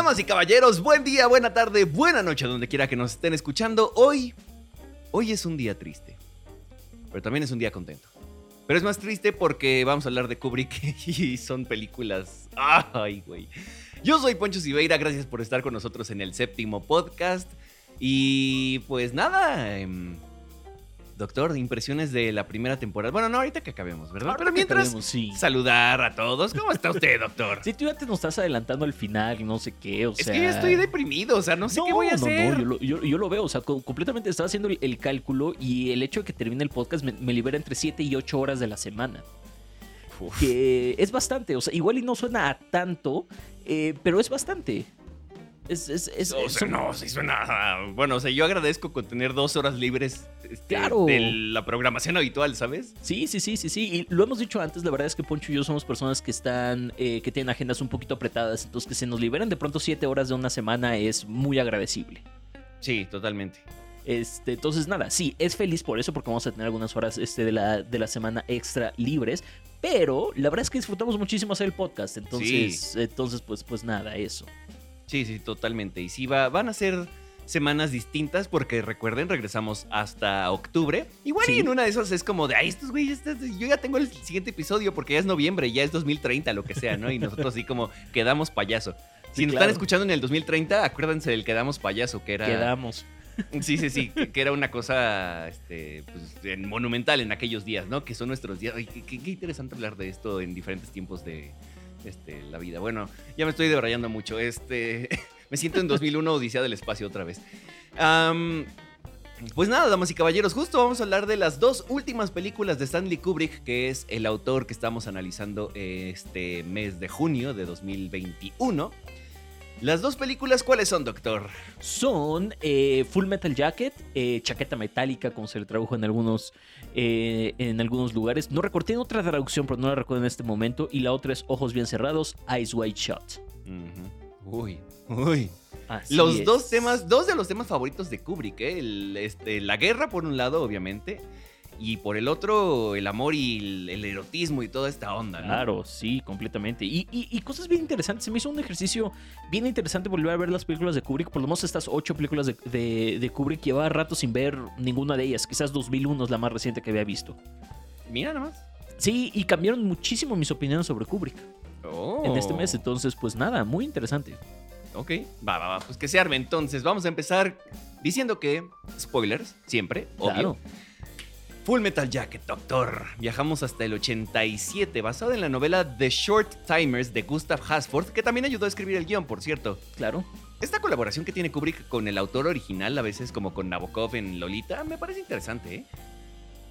Damas y caballeros, buen día, buena tarde, buena noche, donde quiera que nos estén escuchando. Hoy, hoy es un día triste, pero también es un día contento. Pero es más triste porque vamos a hablar de Kubrick y son películas. Ay, güey. Yo soy Poncho Siveira, gracias por estar con nosotros en el séptimo podcast. Y pues nada, em, doctor, impresiones de la primera temporada. Bueno, no, ahorita que acabemos, ¿verdad? Ahorita Pero mientras, acabemos, sí. saludar a todos. ¿Cómo está usted, doctor? Si tú ya te nos estás adelantando al final, no sé qué, o es sea... que yo estoy deprimido, o sea, no sé qué voy a no, hacer. No, yo lo, yo- yo lo veo, o sea, co- completamente estaba haciendo el, el cálculo y el hecho de que termine el podcast me, me libera entre 7 y 8 horas de la semana. Uf. Que es bastante, o sea, igual y no suena a tanto, eh, pero es bastante. Es, es, es, O sea, son- no, sí suena. Bueno, o sea, yo agradezco con tener dos horas libres este, Claro. de la programación habitual, ¿sabes? Sí, sí, sí, sí, sí. Y lo hemos dicho antes, la verdad es que Poncho y yo somos personas que están, eh, que tienen agendas un poquito apretadas, entonces que se nos liberan de pronto 7 horas de una semana es muy agradecible. Sí, totalmente. Este, entonces, nada, sí, es feliz por eso, porque vamos a tener algunas horas este, de, la, de la semana extra libres. Pero la verdad es que disfrutamos muchísimo hacer el podcast. Entonces, entonces pues, pues nada, eso. Sí, sí, totalmente. Y sí, va, van a ser semanas distintas porque recuerden, regresamos hasta octubre. Igual y en una de esas es como de, ay, estos güeyes, estos- yo ya tengo el siguiente episodio porque ya es noviembre, ya es 2030, lo que sea, ¿no? Y nosotros así como quedamos payaso. Si Sí, nos claro. están escuchando en el 2030, acuérdense del quedamos payaso, que era... Quedamos. Sí, sí, sí, que, que era una cosa este, pues, en- monumental en aquellos días, ¿no? Que son nuestros días. Ay, qué interesante hablar de esto en diferentes tiempos de este, la vida. Bueno, ya me estoy debrayando mucho. Este, me siento en 2001 Odisea del Espacio otra vez. Pues nada, damas y caballeros, justo vamos a hablar de las dos últimas películas de Stanley Kubrick, que es el autor que estamos analizando este mes de junio de 2021. Las dos películas, ¿cuáles son, doctor? Son eh, Full Metal Jacket, eh, chaqueta metálica, como se le tradujo en algunos, eh, en algunos lugares. No recuerdo, tiene otra traducción, pero no la recuerdo en este momento. Y la otra es Ojos Bien Cerrados, Eyes Wide Shut. Uy, uy. Así Los es. dos temas, dos de los temas favoritos de Kubrick, ¿eh? El, este, la guerra por un lado, obviamente, y por el otro, el amor y el, el erotismo y toda esta onda, ¿no? Claro, sí, completamente. Y, y- y cosas bien interesantes. Se me hizo un ejercicio bien interesante volver a ver las películas de Kubrick. Por lo menos estas ocho películas de, de- de Kubrick llevaba rato sin ver ninguna de ellas. Quizás 2001 es la más reciente que había visto. Mira nomás. Sí, y cambiaron muchísimo mis opiniones sobre Kubrick Oh. en este mes. Entonces, pues nada, muy interesante. Ok, va, va, va, pues que se arme. Entonces, vamos a empezar diciendo que, spoilers, siempre, obvio. Claro. Full Metal Jacket, doctor. Viajamos hasta el 87, basado en la novela The Short Timers de Gustav Hasford, que también ayudó a escribir el guion, por cierto. Claro. Esta colaboración que tiene Kubrick con el autor original, a veces como con Nabokov en Lolita, me parece interesante, ¿eh?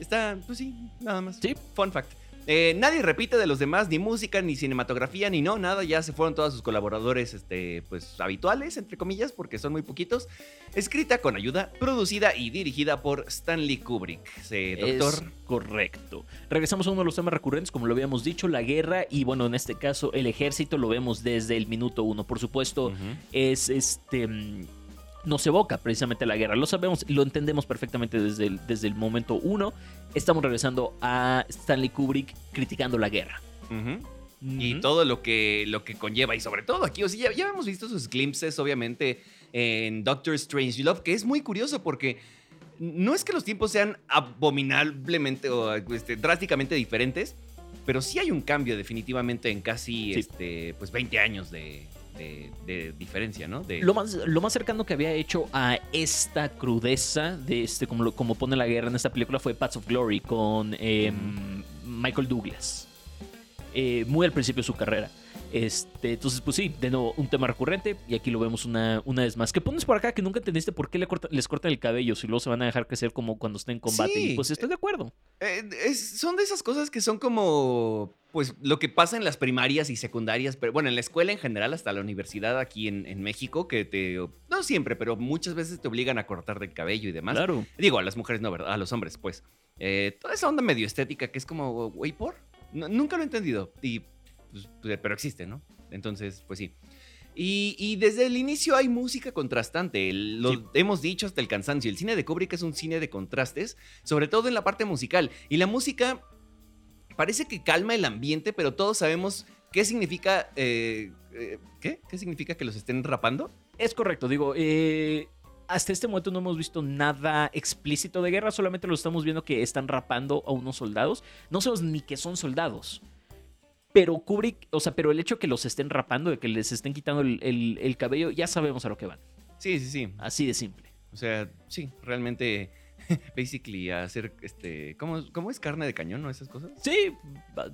Está, pues sí, nada más. Sí. Fun fact. Eh, nadie repite de los demás, ni música, ni cinematografía, ni no, nada. Ya se fueron todos sus colaboradores, este, pues habituales, entre comillas, porque son muy poquitos. Escrita con ayuda, producida y dirigida por Stanley Kubrick. Sí, doctor. Es correcto. Regresamos a uno de los temas recurrentes, como lo habíamos dicho, la guerra y bueno, en este caso el ejército lo vemos desde el minuto uno. Por supuesto, es este... Nos evoca precisamente la guerra. Lo sabemos, lo entendemos perfectamente desde el, desde el momento uno. Estamos regresando a Stanley Kubrick criticando la guerra. Y todo lo que, lo que conlleva. Y sobre todo aquí, o sea, ya, ya hemos visto sus glimpses, obviamente, en Doctor Strange Love, que es muy curioso porque no es que los tiempos sean abominablemente o este, drásticamente diferentes, pero sí hay un cambio definitivamente en casi Sí. este, pues 20 años de, de- de diferencia, ¿no? De, Lo más, lo más cercano que había hecho a esta crudeza de este, como, lo- como pone la guerra en esta película fue Paths of Glory con eh, Michael Douglas. Eh, muy al principio de su carrera. Este, entonces, pues sí, de nuevo, un tema recurrente. Y aquí lo vemos una, una vez más. Que pones por acá que nunca entendiste por qué le corta- les cortan el cabello si luego se van a dejar crecer como cuando estén en combate. Sí. Y pues estoy de acuerdo. Eh, es- son de esas cosas que son como, pues, lo que pasa en las primarias y secundarias, pero bueno, en la escuela en general, hasta la universidad aquí en, en México, que te, no siempre, pero muchas veces te obligan a cortar del cabello y demás. Claro. Digo, a las mujeres no, ¿verdad? A los hombres, pues. Eh, toda esa onda medio estética que es como, güey, ¿por? No- nunca lo he entendido, y, pues, pero existe, ¿no? Entonces, pues sí. Y, y desde el inicio hay música contrastante. el- Lo Sí. hemos dicho hasta el cansancio. El cine de Kubrick es un cine de contrastes, sobre todo en la parte musical. Y la música parece que calma el ambiente, pero todos sabemos ¿qué significa, eh, eh, ¿qué? ¿Qué significa que los estén rapando? Es correcto, digo, eh, hasta este momento no hemos visto nada explícito de guerra, solamente lo estamos viendo que están rapando a unos soldados. No sabemos ni que son soldados. Pero Kubrick, o sea, pero el hecho de que los estén rapando, de que les estén quitando el, el- el cabello, ya sabemos a lo que van. Sí, sí, sí. Así de simple. O sea, sí, realmente, basically, hacer, este, ¿cómo, cómo es carne de cañón, no? Esas cosas. Sí,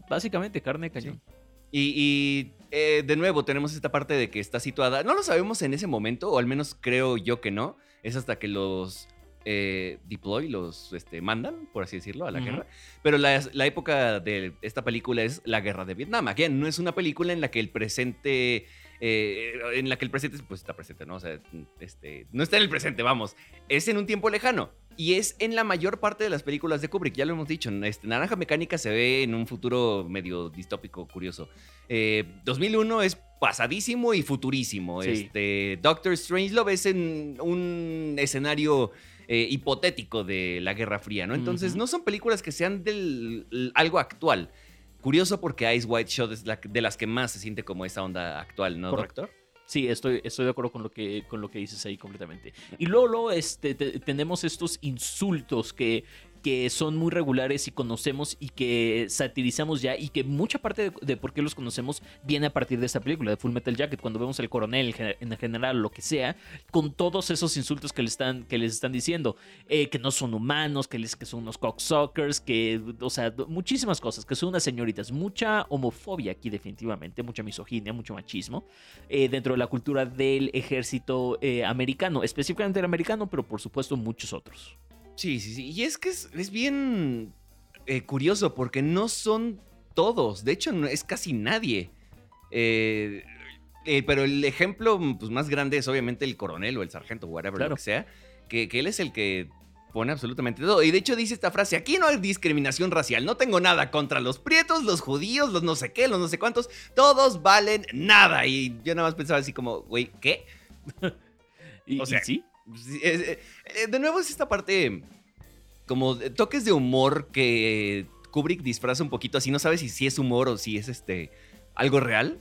básicamente carne de cañón. Y, y, eh, de nuevo tenemos esta parte de que está situada, no lo sabemos en ese momento, o al menos creo yo que no, es hasta que los eh, deploy, los este, mandan, por así decirlo, a la guerra. Pero la, la época de esta película es la guerra de Vietnam. Again, no es una película en la que el presente... eh, en la que el presente pues está presente, ¿no? O sea, este, no está en el presente, vamos. Es en un tiempo lejano. Y es en la mayor parte de las películas de Kubrick, ya lo hemos dicho. Este, Naranja Mecánica se ve en un futuro medio distópico, curioso. Eh, 2001 es pasadísimo y futurísimo. Sí. Este, Doctor Strangelove es en un escenario eh, hipotético de la Guerra Fría, ¿no? Entonces, no son películas que sean del algo actual. Curioso porque Ice White Shot es la, de las que más se siente como esa onda actual, ¿no, Correcto. Doctor? Sí, estoy, estoy de acuerdo con lo que, con lo que dices ahí completamente. Y luego, luego, este, te- tenemos estos insultos que, que son muy regulares y conocemos y que satirizamos ya y que mucha parte de, por qué los conocemos viene a partir de esta película, de Full Metal Jacket, cuando vemos al coronel en general, lo que sea, con todos esos insultos que, le están, que les están diciendo, eh, que no son humanos, que son unos cocksuckers, que, o sea, muchísimas cosas, que son unas señoritas, mucha homofobia aquí definitivamente, mucha misoginia, mucho machismo eh, dentro de la cultura del ejército eh, americano, específicamente el americano, pero por supuesto muchos otros. Sí, sí, sí. Y es que es, es bien eh, curioso porque no son todos. De hecho, no, es casi nadie. Eh, eh, pero el ejemplo pues, más grande es obviamente el coronel o el sargento, whatever, Claro. lo que sea. Que, que él es el que pone absolutamente todo. Y de hecho dice esta frase, aquí no hay discriminación racial. No tengo nada contra los prietos, los judíos, los no sé qué, los no sé cuántos. Todos valen nada. Y yo nada más pensaba así como, güey, ¿qué? Y, O sea, y sí, de nuevo es esta parte como toques de humor que Kubrick disfraza un poquito así, no sabes si, si es humor o si es este algo real.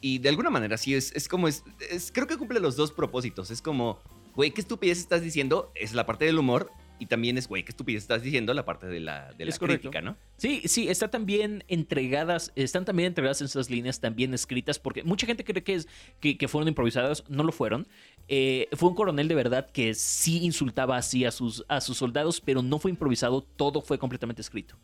Y de alguna manera sí es, es como es, es- creo que cumple los dos propósitos. Es como, güey, qué estupidez estás diciendo, es la parte del humor. Y también es, güey, qué estupidez estás diciendo, la parte de la, de la crítica, ¿no? Sí, sí, está también entregadas, están también entregadas en esas líneas, también escritas, porque mucha gente cree que, es, que, que fueron improvisadas, no lo fueron. Eh, fue un coronel de verdad que sí insultaba así a sus, a sus soldados, pero no fue improvisado, todo fue completamente escrito.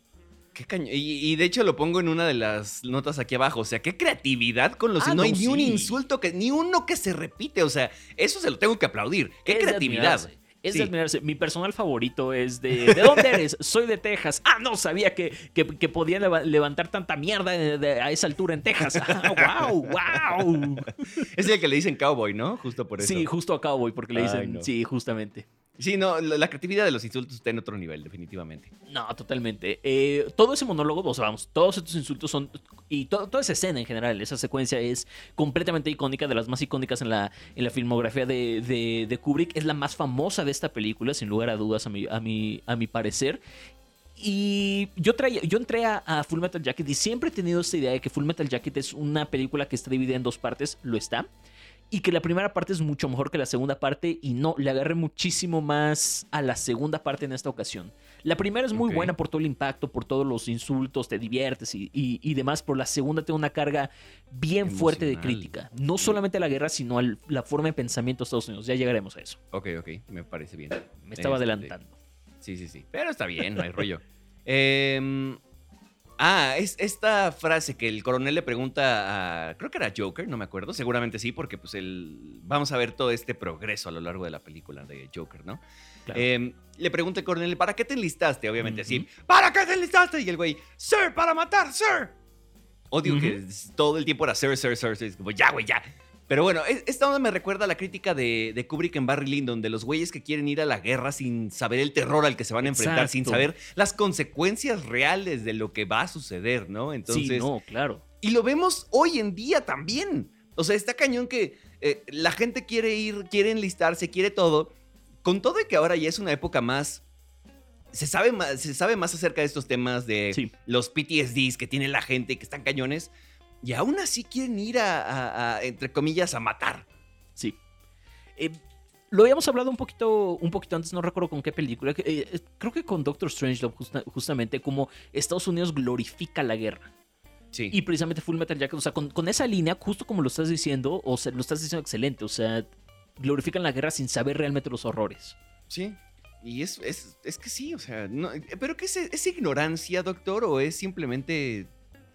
Qué caño. Y, y de hecho lo pongo en una de las notas aquí abajo. O sea, qué creatividad con los. Ah, no, hay ni un insulto que. Ni uno que se repite. O sea, eso se lo tengo que aplaudir. Qué Es creatividad. Es Sí. de admirarse. Mi personal favorito es de. ¿De dónde eres? Soy de Texas. Ah, no sabía que, que, que podían leva- levantar tanta mierda de- de- a esa altura en Texas. Ah, ¡Wow! ¡Wow! Es el que le dicen cowboy, ¿no? Justo por eso. Sí, justo a Cowboy, porque le Ay, dicen. no. Sí, justamente. Sí, no, la, creatividad de los insultos está en otro nivel, definitivamente. No, totalmente. Eh, todo ese monólogo, o vamos, todos estos insultos son. Y to- toda esa escena en general, esa secuencia es completamente icónica, de las más icónicas en la, en la filmografía de, de- Kubrick. Es la más famosa de esta película, sin lugar a dudas, a mi, a mi, a mi parecer. Y yo, traía, yo entré a Full Metal Jacket y siempre he tenido esta idea de que Full Metal Jacket es una película que está dividida en dos partes, lo está. Y que la primera parte es mucho mejor que la segunda parte y no, le agarré muchísimo más a la segunda parte en esta ocasión. La primera es muy buena por todo el impacto, por todos los insultos, te diviertes y, y- y demás, pero la segunda tiene una carga bien fuerte de crítica. No solamente a la guerra, sino a la forma de pensamiento de Estados Unidos. Ya llegaremos a eso. Ok, ok, me parece bien. Me estaba Este, adelantando. Sí, sí, sí. Pero está bien, no hay rollo. Em, ah, es esta frase que el coronel le pregunta a. Creo que era Joker, no me acuerdo. Seguramente sí, porque pues el. Vamos a ver todo este progreso a lo largo de la película de Joker, ¿no? Claro. Em, le pregunta el coronel, ¿para qué te enlistaste? Obviamente así. Ujú. ¿Para qué te enlistaste? Y el güey, Sir, para matar, Sir. Odio que todo el tiempo era Sir, Sir, Sir, Sir. Es como, ya, güey, ya. Pero bueno, es- esta onda me recuerda a la crítica de, de Kubrick en Barry Lyndon, de los güeyes que quieren ir a la guerra sin saber el terror al que se van a enfrentar, sin saber las consecuencias reales de lo que va a suceder, ¿no? Entonces, sí, no, claro. y lo vemos hoy en día también. O sea, está cañón que eh, la gente quiere ir, quiere enlistarse, quiere todo. Con todo y que ahora ya es una época más. Se sabe más, se sabe más acerca de estos temas de Sí. los PTSDs que tiene la gente, que están cañones. Y aún así quieren ir a, a- a, entre comillas, a matar. Sí. Eh, lo habíamos hablado un poquito, un poquito antes, no recuerdo con qué película. eh, creo que con Doctor Strange, justamente como Estados Unidos glorifica la guerra. Sí. Y precisamente Full Metal Jacket, o sea, con, con esa línea, justo como lo estás diciendo, o sea, lo estás diciendo excelente, o sea, glorifican la guerra sin saber realmente los horrores. Sí. Y es, es, es que sí, o sea, no, eh, pero ¿qué es, es ignorancia, doctor? ¿O es simplemente,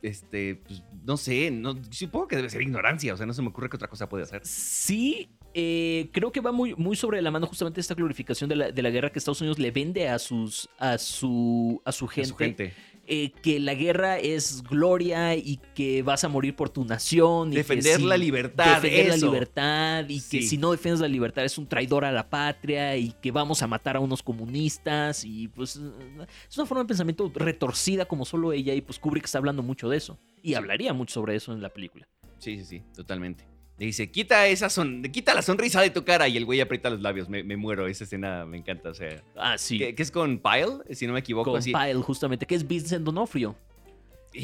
este, pues, no sé, no, supongo que debe ser ignorancia, o sea, no se me ocurre qué otra cosa puede hacer. Sí, eh, creo que va muy, muy sobre la mano justamente esta glorificación de la, de la guerra que Estados Unidos le vende a sus a su a su A gente, su gente. Eh, que la guerra es gloria y que vas a morir por tu nación y que Defender si- la libertad, defender la libertad y que si no defiendes la libertad es un traidor a la patria y que vamos a matar a unos comunistas y pues es una forma de pensamiento retorcida como solo ella y pues Kubrick está hablando mucho de eso y hablaría mucho sobre eso en la película. Sí, sí, sí, totalmente. Le dice, quita esa son, quita la sonrisa de tu cara y el güey aprieta los labios. Me, me muero, esa escena me encanta. O sea, Ah, sí. ¿qué, qué es con Pyle? Si no me equivoco, con así. Pyle, justamente, que es Vincent D'Onofrio.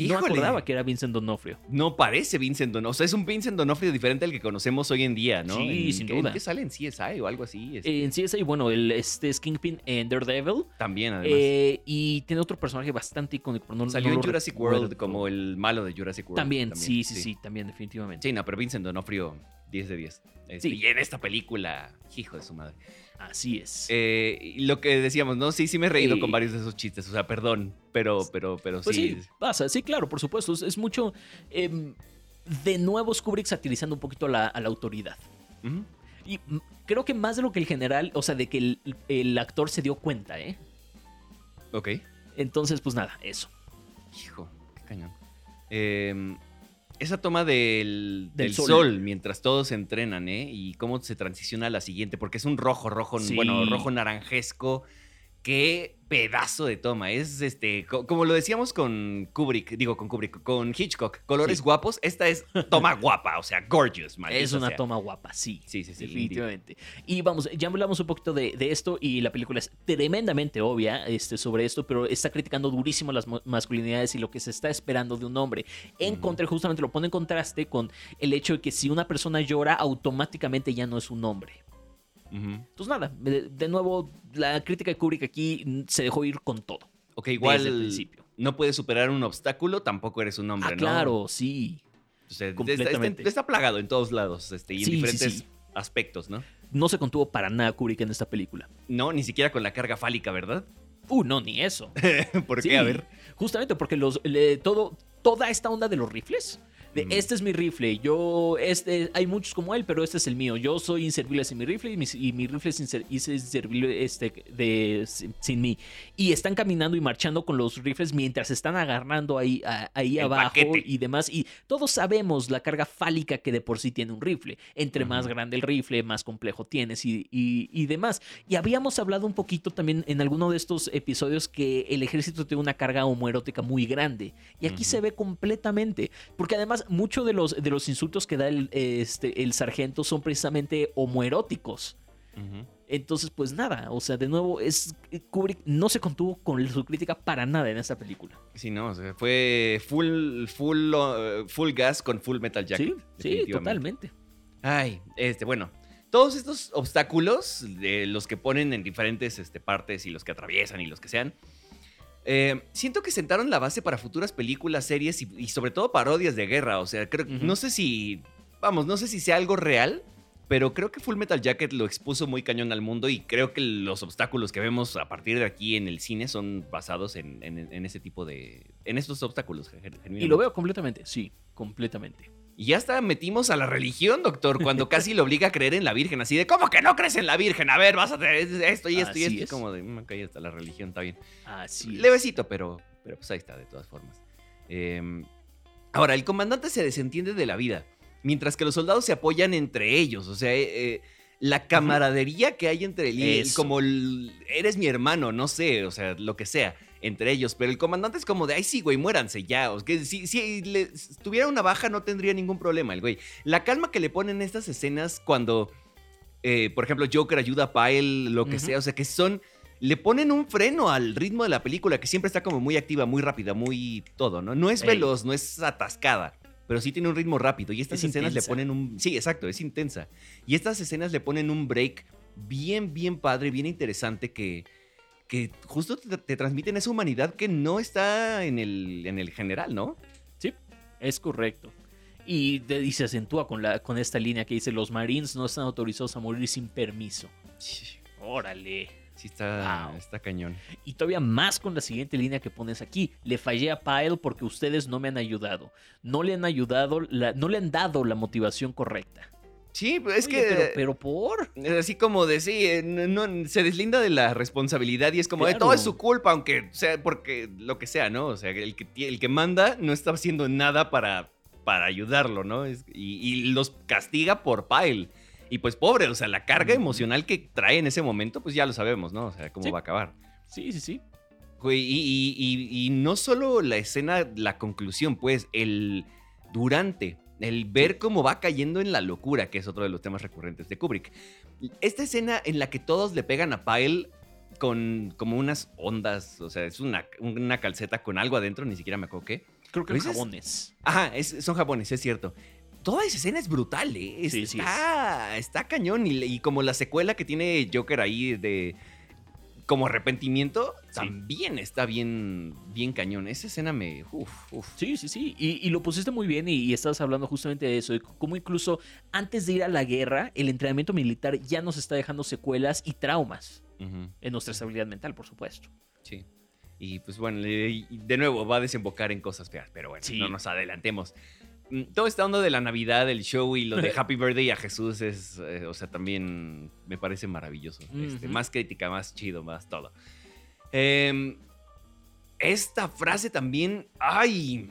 No acordaba que era Vincent D'Onofrio. no parece Vincent D'Onofrio. O sea, es un Vincent D'Onofrio diferente al que conocemos hoy en día, ¿no? Sí, En- sin ¿qué- duda. ¿En qué sale en CSI o algo así? Este, en y bueno, el, este es Kingpin en Daredevil. también, además. eh, y tiene otro personaje bastante icónico. pero no- Salió no en Jurassic recuerdo. World como el malo de Jurassic World. También, sí, sí, sí, también, definitivamente. Sí, no, pero Vincent D'Onofrio, 10 de 10. Este, Sí. Y en esta película, hijo de su madre. Así es. Eh, lo que decíamos, ¿no? Sí, sí me he reído Sí. con varios de esos chistes. O sea, perdón, pero, pero, pero Pues sí. sí, pasa, sí, claro, por supuesto. Es, es mucho. em, de nuevo, es Kubrick satirizando un poquito a la, a la autoridad. Y creo que más de lo que el general, o sea, de que el, el actor se dio cuenta, ¿eh? Ok. Entonces, pues nada, eso. Hijo, qué cañón. Eh, esa toma del, Del del sol. sol. mientras todos entrenan, ¿eh? Y cómo se transiciona a la siguiente, porque es un rojo, rojo, Sí. bueno, rojo naranjesco. Qué pedazo de toma. Es este, co- como lo decíamos con Kubrick, digo con Kubrick, con Hitchcock, colores Sí. guapos. Esta es toma guapa, o sea, gorgeous, es una sea. toma guapa, sí. Sí, sí, sí. Definitivamente. Y vamos, ya hablamos un poquito de, de esto y la película es tremendamente obvia este, sobre esto, pero está criticando durísimo las masculinidades y lo que se está esperando de un hombre. En contra, justamente lo pone en contraste con el hecho de que si una persona llora, automáticamente ya no es un hombre. Ujú. Entonces nada, de, nuevo, la crítica de Kubrick aquí se dejó ir con todo. Ok, Desde el igual principio. no puedes superar un obstáculo, tampoco eres un hombre, Ah, ¿no? claro, sí. O sea, está- está, Completamente. está plagado en todos lados este, y en Sí, diferentes sí. aspectos, ¿no? No se contuvo para nada Kubrick en esta película. No, ni siquiera con la carga fálica, ¿verdad? Uh, no, ni eso. ¿Por qué? A ver. Justamente porque los, le- todo, toda esta onda de los rifles. De Mm. este es mi rifle, yo, este, hay muchos como él, pero este es el mío. Yo soy inservible sin mi rifle y mi, y mi rifle es inser- es inservible este, de, sin, sin mí. Y están caminando y marchando con los rifles mientras están agarrando ahí, a- ahí El abajo paquete. y demás. Y todos sabemos la carga fálica que de por sí tiene un rifle. Entre más grande el rifle, más complejo tienes y, y- y demás. Y habíamos hablado un poquito también en alguno de estos episodios que el ejército tiene una carga homoerótica muy grande. Y aquí se ve completamente. Porque además, muchos de los, de los insultos que da el, este, el sargento son precisamente homoeróticos. Entonces, pues nada, o sea, de nuevo, es Kubrick no se contuvo con su crítica para nada en esta película. Sí, no, o sea, fue full, full, uh, full gas con full metal jacket. sí, sí, totalmente. Ay, este, bueno. Todos estos obstáculos, de los que ponen en diferentes este, partes y los que atraviesan y los que sean, eh, siento que sentaron la base para futuras películas, series y, y sobre todo parodias de guerra. O sea, creo, no sé si, vamos, no sé si sea algo real, pero creo que Full Metal Jacket lo expuso muy cañón al mundo y creo que los obstáculos que vemos a partir de aquí en el cine son basados en, en- en ese tipo de, en estos obstáculos. Y lo veo completamente, sí, completamente. Y ya hasta metimos a la religión, doctor, cuando casi lo obliga a creer en la Virgen, así de, ¿cómo que no crees en la Virgen? A ver, vas a tener esto y esto y esto. es. Como de, "Mm, ok, está la religión, está bien. Así es. Levecito, pero, pero pues ahí está, de todas formas. Eh, ahora, el comandante se desentiende de la vida, mientras que los soldados se apoyan entre ellos. O sea, eh, eh, la camaradería que hay entre él y como el- eres mi hermano, no sé, o sea, lo que sea, entre ellos. Pero el comandante es como de, ay, sí, güey, muéranse ya. O que si, si le- tuviera una baja no tendría ningún problema el güey. La calma que le ponen estas escenas cuando, eh, por ejemplo, Joker ayuda a Pyle, lo que sea, o sea, que son le ponen un freno al ritmo de la película que siempre está como muy activa, muy rápida, muy todo, ¿no? No es Ey. veloz, no es atascada. pero sí tiene un ritmo rápido. Y estas Es escenas intensa. le ponen un. Sí, exacto, es intensa. Y estas escenas le ponen un break bien, bien padre, bien interesante que. Que justo te, te transmiten esa humanidad que no está en el, en el general, ¿no? Sí, es correcto. Y, de- y se acentúa con, la, con esta línea que dice, los Marines no están autorizados a morir sin permiso. Órale. Sí, está, Wow. está cañón. Y todavía más con la siguiente línea que pones aquí. Le fallé a Pyle porque ustedes no me han ayudado. No le han ayudado, la- no le han dado la motivación correcta. Sí, pues es Oye, que. Pero, pero por... Es Así como de sí, eh, no, no- se deslinda de la responsabilidad y es como de todo es su culpa, aunque sea porque lo que sea, ¿no? O sea, el que, el que manda no está haciendo nada para, para ayudarlo, ¿no? Es- y, y los castiga por Pyle. Y pues pobre, o sea, la carga emocional que trae en ese momento, pues ya lo sabemos, ¿no? O sea, cómo Sí. va a acabar. Sí, sí, sí. Y- y- y no solo la escena, la conclusión, pues, el durante, el ver cómo va cayendo en la locura, que es otro de los temas recurrentes de Kubrick. Esta escena en la que todos le pegan a Pyle con como unas ondas, o sea, es una, una calceta con algo adentro, ni siquiera me acuerdo qué. Creo que es- jabones. Ajá, es- son japoneses, es cierto. Toda esa escena es brutal, ¿eh? Es- Sí, sí está, está cañón. Y, y como la secuela que tiene Joker ahí de. Como arrepentimiento, Sí. también está bien, bien cañón. Esa escena me. Uf, uf. Sí, sí, sí. Y, y lo pusiste muy bien y, y estabas hablando justamente de eso. de cómo incluso antes de ir a la guerra, el entrenamiento militar ya nos está dejando secuelas y traumas en nuestra estabilidad mental, por supuesto. sí. Y pues bueno, de nuevo va a desembocar en cosas feas, pero bueno, Sí. no nos adelantemos. Mm, Todo esta onda de la Navidad, el show y lo de Happy Birthday a Jesús es, eh, o sea, también me parece maravilloso. Este, más crítica, más chido, más todo. Em, esta frase también, ay,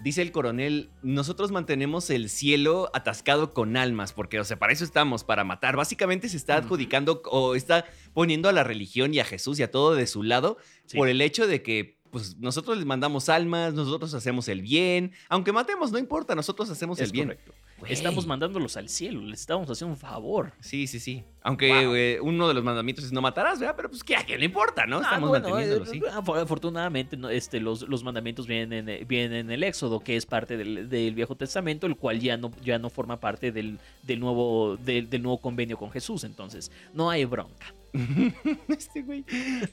dice el coronel, nosotros mantenemos el cielo atascado con almas, porque, o sea, para eso estamos, para matar. Básicamente se está adjudicando o está poniendo a la religión y a Jesús y a todo de su lado Sí. por el hecho de que pues nosotros les mandamos almas, nosotros hacemos el bien, aunque matemos no importa, nosotros hacemos Es el bien. correcto. Estamos mandándolos al cielo, les estamos haciendo un favor. Sí, sí, sí. Aunque Wow. eh, uno de los mandamientos es no matarás, ¿verdad? Pero pues que a quién le importa, ¿no? Ah, Estamos bueno, eh, sí. afo- Afortunadamente, no, este, los, los mandamientos vienen, en- vienen en el Éxodo, que es parte del, del Viejo Testamento, el cual ya no, ya no forma parte del, del nuevo, del, del nuevo convenio con Jesús. Entonces, no hay bronca. este güey.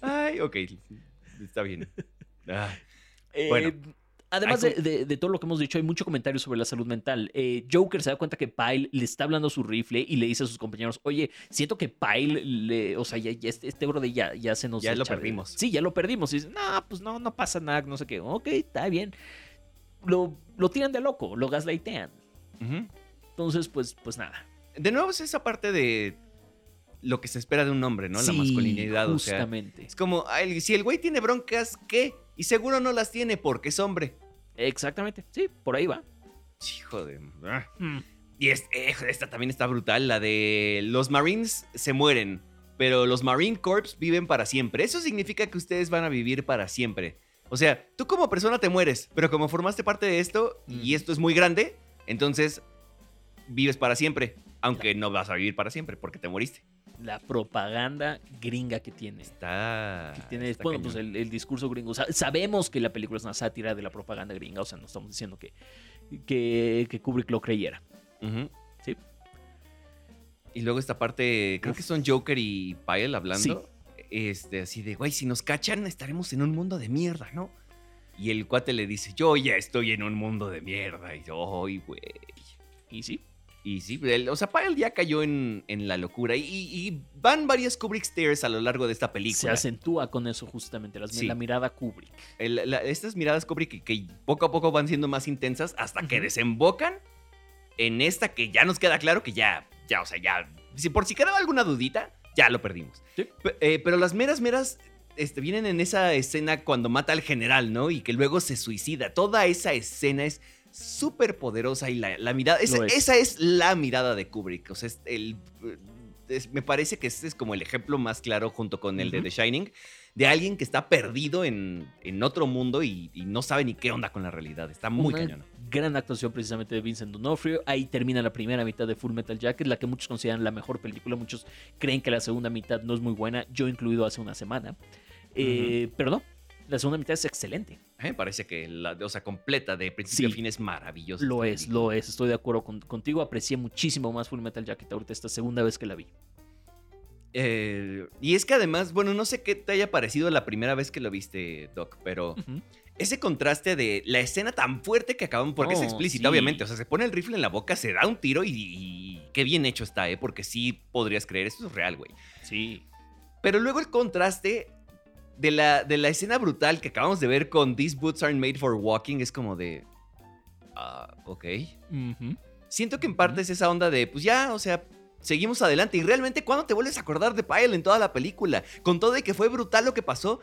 Ay, ok. Está bien. Ah, Eh, Bueno. Además de, de- de todo lo que hemos dicho, hay mucho comentario sobre la salud mental. Eh, Joker se da cuenta que Pyle le está hablando a su rifle y le dice a sus compañeros, oye, siento que Pyle, le, o sea, ya, ya este, este brother ya, ya se nos... Ya lo de- perdimos. Sí, ya lo perdimos. Y dice, no, pues no, no pasa nada, no sé qué. Ok, está bien. Lo, lo tiran de loco, lo gaslightean. Entonces, pues, pues nada. De nuevo es esa parte de lo que se espera de un hombre, ¿no? la masculinidad, o sea. Justamente. Es como, si el güey tiene broncas, ¿qué? Y seguro no las tiene porque es hombre. Exactamente. Sí, por ahí va. Hijo de... ah. Hmm. Y es- eh, esta también está brutal, la de los Marines se mueren, pero los Marine Corps viven para siempre. Eso significa que ustedes van a vivir para siempre. O sea, tú como persona te mueres, pero como formaste parte de esto y esto es muy grande, entonces vives para siempre, aunque no vas a vivir para siempre porque te moriste. La propaganda gringa que tiene. Está... que tiene, está bueno, cañón. pues el, el discurso gringo. Sa- sabemos que la película es una sátira de la propaganda gringa, o sea, no estamos diciendo que, que, que Kubrick lo creyera. Sí. Y luego esta parte, creo que son Joker y Pyle hablando. Sí. Este, así de, güey, si nos cachan, estaremos en un mundo de mierda, ¿no? Y el cuate le dice, yo ya estoy en un mundo de mierda. Y yo, ay, güey. Y sí, Y sí, el- o sea, Pyle ya cayó en, en la locura. Y, y van varias Kubrick Stairs a lo largo de esta se película. acentúa con eso justamente, las- Sí. la mirada Kubrick. El- la- estas miradas Kubrick que, que poco a poco van siendo más intensas hasta que desembocan en esta que ya nos queda claro que ya, ya, o sea, ya, si por si quedaba alguna dudita, ya lo perdimos. Sí. Eh, pero las meras, meras, este, vienen en esa escena cuando mata al general, ¿no? Y que luego se suicida. Toda esa escena es súper poderosa y la, la mirada, esa es. esa es la mirada de Kubrick. O sea, es el... es- me parece que este es como el ejemplo más claro junto con el de. The Shining de alguien que está perdido en, en otro mundo y, y no sabe ni qué onda con la realidad. Está muy Una cañón. Gran actuación precisamente de Vincent D'Onofrio. Ahí termina la primera mitad de Full Metal Jacket, la que muchos consideran la mejor película. Muchos creen que la segunda mitad no es muy buena, yo incluido hace una semana. Eh, Pero no, La segunda mitad es excelente. Me parece que la, o sea, completa, de principio Sí. a fin, es maravillosa. Lo es, película. lo es. Estoy de acuerdo con- contigo. Aprecié muchísimo más Full Metal Jacket ahorita esta segunda vez que la vi. Eh, y es que además, bueno, no sé qué te haya parecido la primera vez que lo viste, Doc, pero ese contraste de la escena tan fuerte que acaban, porque es Oh, explícita, sí. obviamente. O sea, se pone el rifle en la boca, se da un tiro y, y qué bien hecho está, ¿eh? Porque sí podrías creer, esto es real, güey. Sí. Pero luego el contraste de la, de la escena brutal que acabamos de ver con These Boots Aren't Made for Walking es como de. Ah, ok. Siento que en parte es esa onda de, pues ya, o sea, seguimos adelante. Y realmente, ¿cuándo te vuelves a acordar de Pyle en toda la película? Con todo de que fue brutal lo que pasó.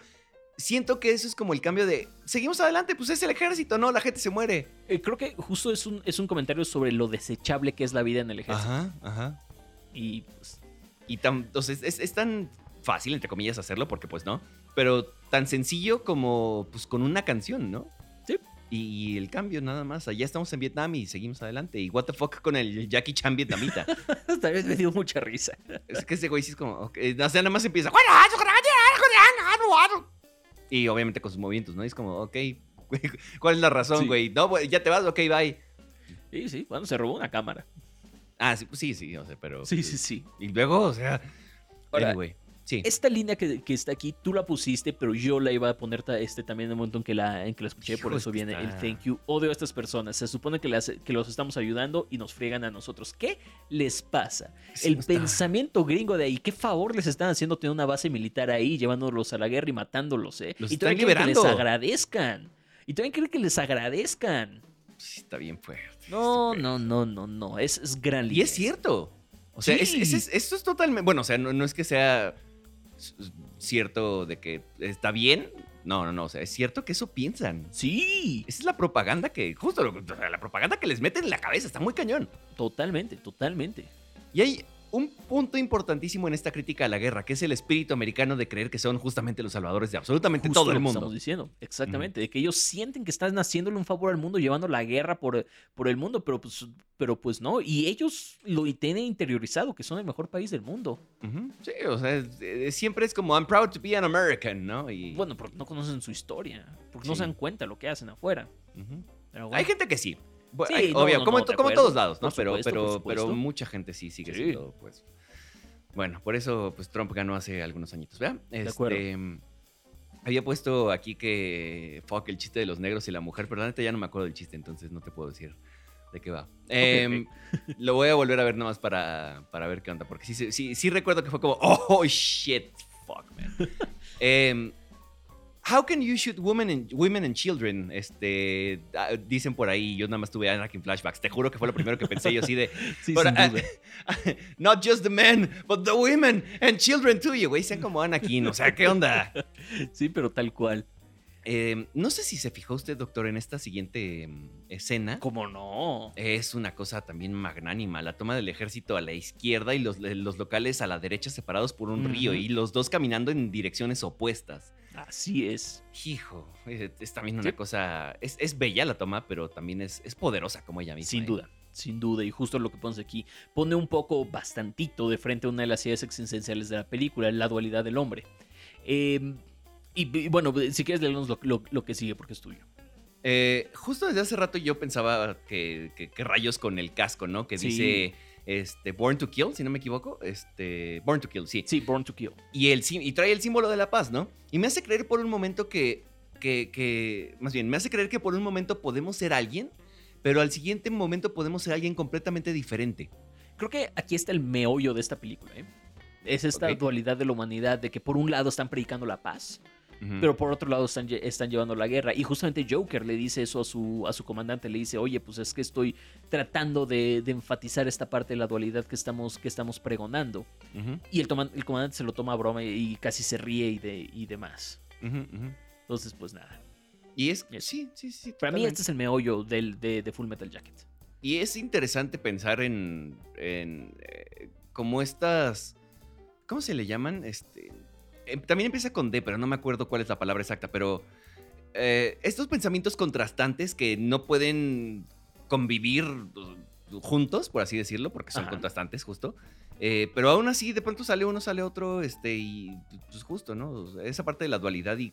Siento que eso es como el cambio de, seguimos adelante, pues es el ejército, ¿no? La gente se muere. Eh, creo que justo es un, es un comentario sobre lo desechable que es la vida en el ejército. Ajá, ajá. Y pues, Y tan, entonces es, es tan fácil, entre comillas, hacerlo, porque pues no. Pero tan sencillo como pues con una canción, ¿no? Sí. Y, el cambio nada más. Allá estamos en Vietnam y seguimos adelante. Y what the fuck con el Jackie Chan vietnamita. esta vez me dio mucha risa. es que ese güey sí es como... ok, O sea, nada más empieza... Y obviamente con sus movimientos, ¿no? Y es como, ok, ¿cuál es la razón, Sí. güey? No, ya te vas, ok, bye. Sí, sí, bueno, se robó una cámara. Ah, sí, pues sí, sí, o sea, pero... Sí, sí, sí. Y luego, o sea... Ahora, anyway, sí. Esta línea que, que está aquí, tú la pusiste, pero yo la iba a poner este, también en el momento en que la, en que la escuché, por eso viene el thank you. Odio a estas personas. Se supone que, las- que los estamos ayudando y nos friegan a nosotros. ¿Qué les pasa? Sí, el está- pensamiento gringo de ahí, ¿qué favor les están haciendo tener una base militar ahí, llevándolos a la guerra y matándolos, eh? Los y están quieren que les liberando. agradezcan. Y también quieren que les agradezcan. Sí, está bien fuerte. No, no, no, no, no. Es, es gran Y línea. es cierto. O sea, Sí. es- es- esto es totalmente. Bueno, o sea, no, no es que sea cierto de que está bien. No, no, no. O sea, es cierto que eso piensan. Sí, Esa es la propaganda que. Justo la propaganda que les meten en la cabeza. Está muy cañón. totalmente, totalmente. Y hay un punto importantísimo en esta crítica a la guerra, que es el espíritu americano de creer que son justamente los salvadores de absolutamente Justo todo el lo que mundo. Estamos diciendo, exactamente, de que ellos sienten que están haciéndole un favor al mundo, llevando la guerra por, por el mundo, pero pues, pero pues no, y ellos lo tienen interiorizado, que son el mejor país del mundo. Sí, o sea, es- es- siempre es como I'm proud to be an American, ¿no? Y, Bueno, porque no conocen su historia, porque no se dan cuenta lo que hacen afuera. ujú. Pero bueno. Hay gente que sí. Bu- Sí, hay- no, obvio, no, como, en de como todos lados, ¿no? Pero, pero, mucha gente sí sigue Sí. siendo, pues. Bueno, por eso, pues Trump ganó hace algunos añitos, ¿verdad? Este, acuerdo. Había puesto aquí que. Fuck, el chiste de los negros y la mujer, pero la neta ya no me acuerdo del chiste, entonces no te puedo decir de qué va. Em, Lo voy a volver a ver nada más para, para ver qué onda, porque sí, sí, sí, recuerdo que fue como, oh shit, fuck, man. Em, How can you shoot women and, women and children? Este, ah, dicen por ahí, yo nada más tuve Anakin flashbacks. Te juro que fue lo primero que pensé yo así de, Sí, But, sin uh, duda. not just the men, but the women and children too. Y güey, sean como Anakin, o sea, ¿qué onda? Sí, pero tal cual. Eh, no sé si se fijó usted, doctor, en esta siguiente mm, escena. ¿Cómo no? Es una cosa también magnánima. La toma del ejército a la izquierda y los, los locales a la derecha separados por un río y los dos caminando en direcciones opuestas. Así es. Hijo, es, es también Sí. una cosa. Es, es bella la toma, pero también es, es poderosa como ella misma. Sin ¿eh? duda, sin duda. Y justo lo que pones aquí, pone un poco, bastantito, de frente a una de las ideas existenciales de la película, la dualidad del hombre. Eh, y, y bueno, si quieres leernos lo, lo- lo que sigue, porque es tuyo. Eh, justo desde hace rato yo pensaba que, que- que rayos con el casco, ¿no? Que Sí. dice este, Born to Kill, si no me equivoco. Este, Born to Kill, sí. Sí, Born to Kill. Y, el, y trae el símbolo de la paz, ¿no? Y me hace creer por un momento que, que, que- Más bien, me hace creer que por un momento podemos ser alguien, pero al siguiente momento podemos ser alguien completamente diferente. Creo que aquí está el meollo de esta película. ¿eh? Es esta Ok. dualidad de la humanidad, de que por un lado están predicando la paz, Pero por otro lado están, lle- están llevando la guerra. Y justamente Joker le dice eso a su, a su comandante, le dice, oye, pues es que estoy tratando de, de enfatizar esta parte de la dualidad que estamos, que estamos pregonando. Y el, toma- el comandante se lo toma a broma y casi se ríe y, de, y demás. Entonces, pues nada. Y es... Sí, sí, sí. Para mí este es el meollo del, de, de Full Metal Jacket. Y es interesante pensar en, en eh, como estas, ¿cómo se le llaman? Este, eh, también empieza con D, pero no me acuerdo cuál es la palabra exacta, pero eh, estos pensamientos contrastantes que no pueden convivir uh, juntos, por así decirlo, porque son Ajá. contrastantes justo. Eh, pero aún así, de pronto sale uno, sale otro, este, y pues justo, ¿no? Esa parte de la dualidad y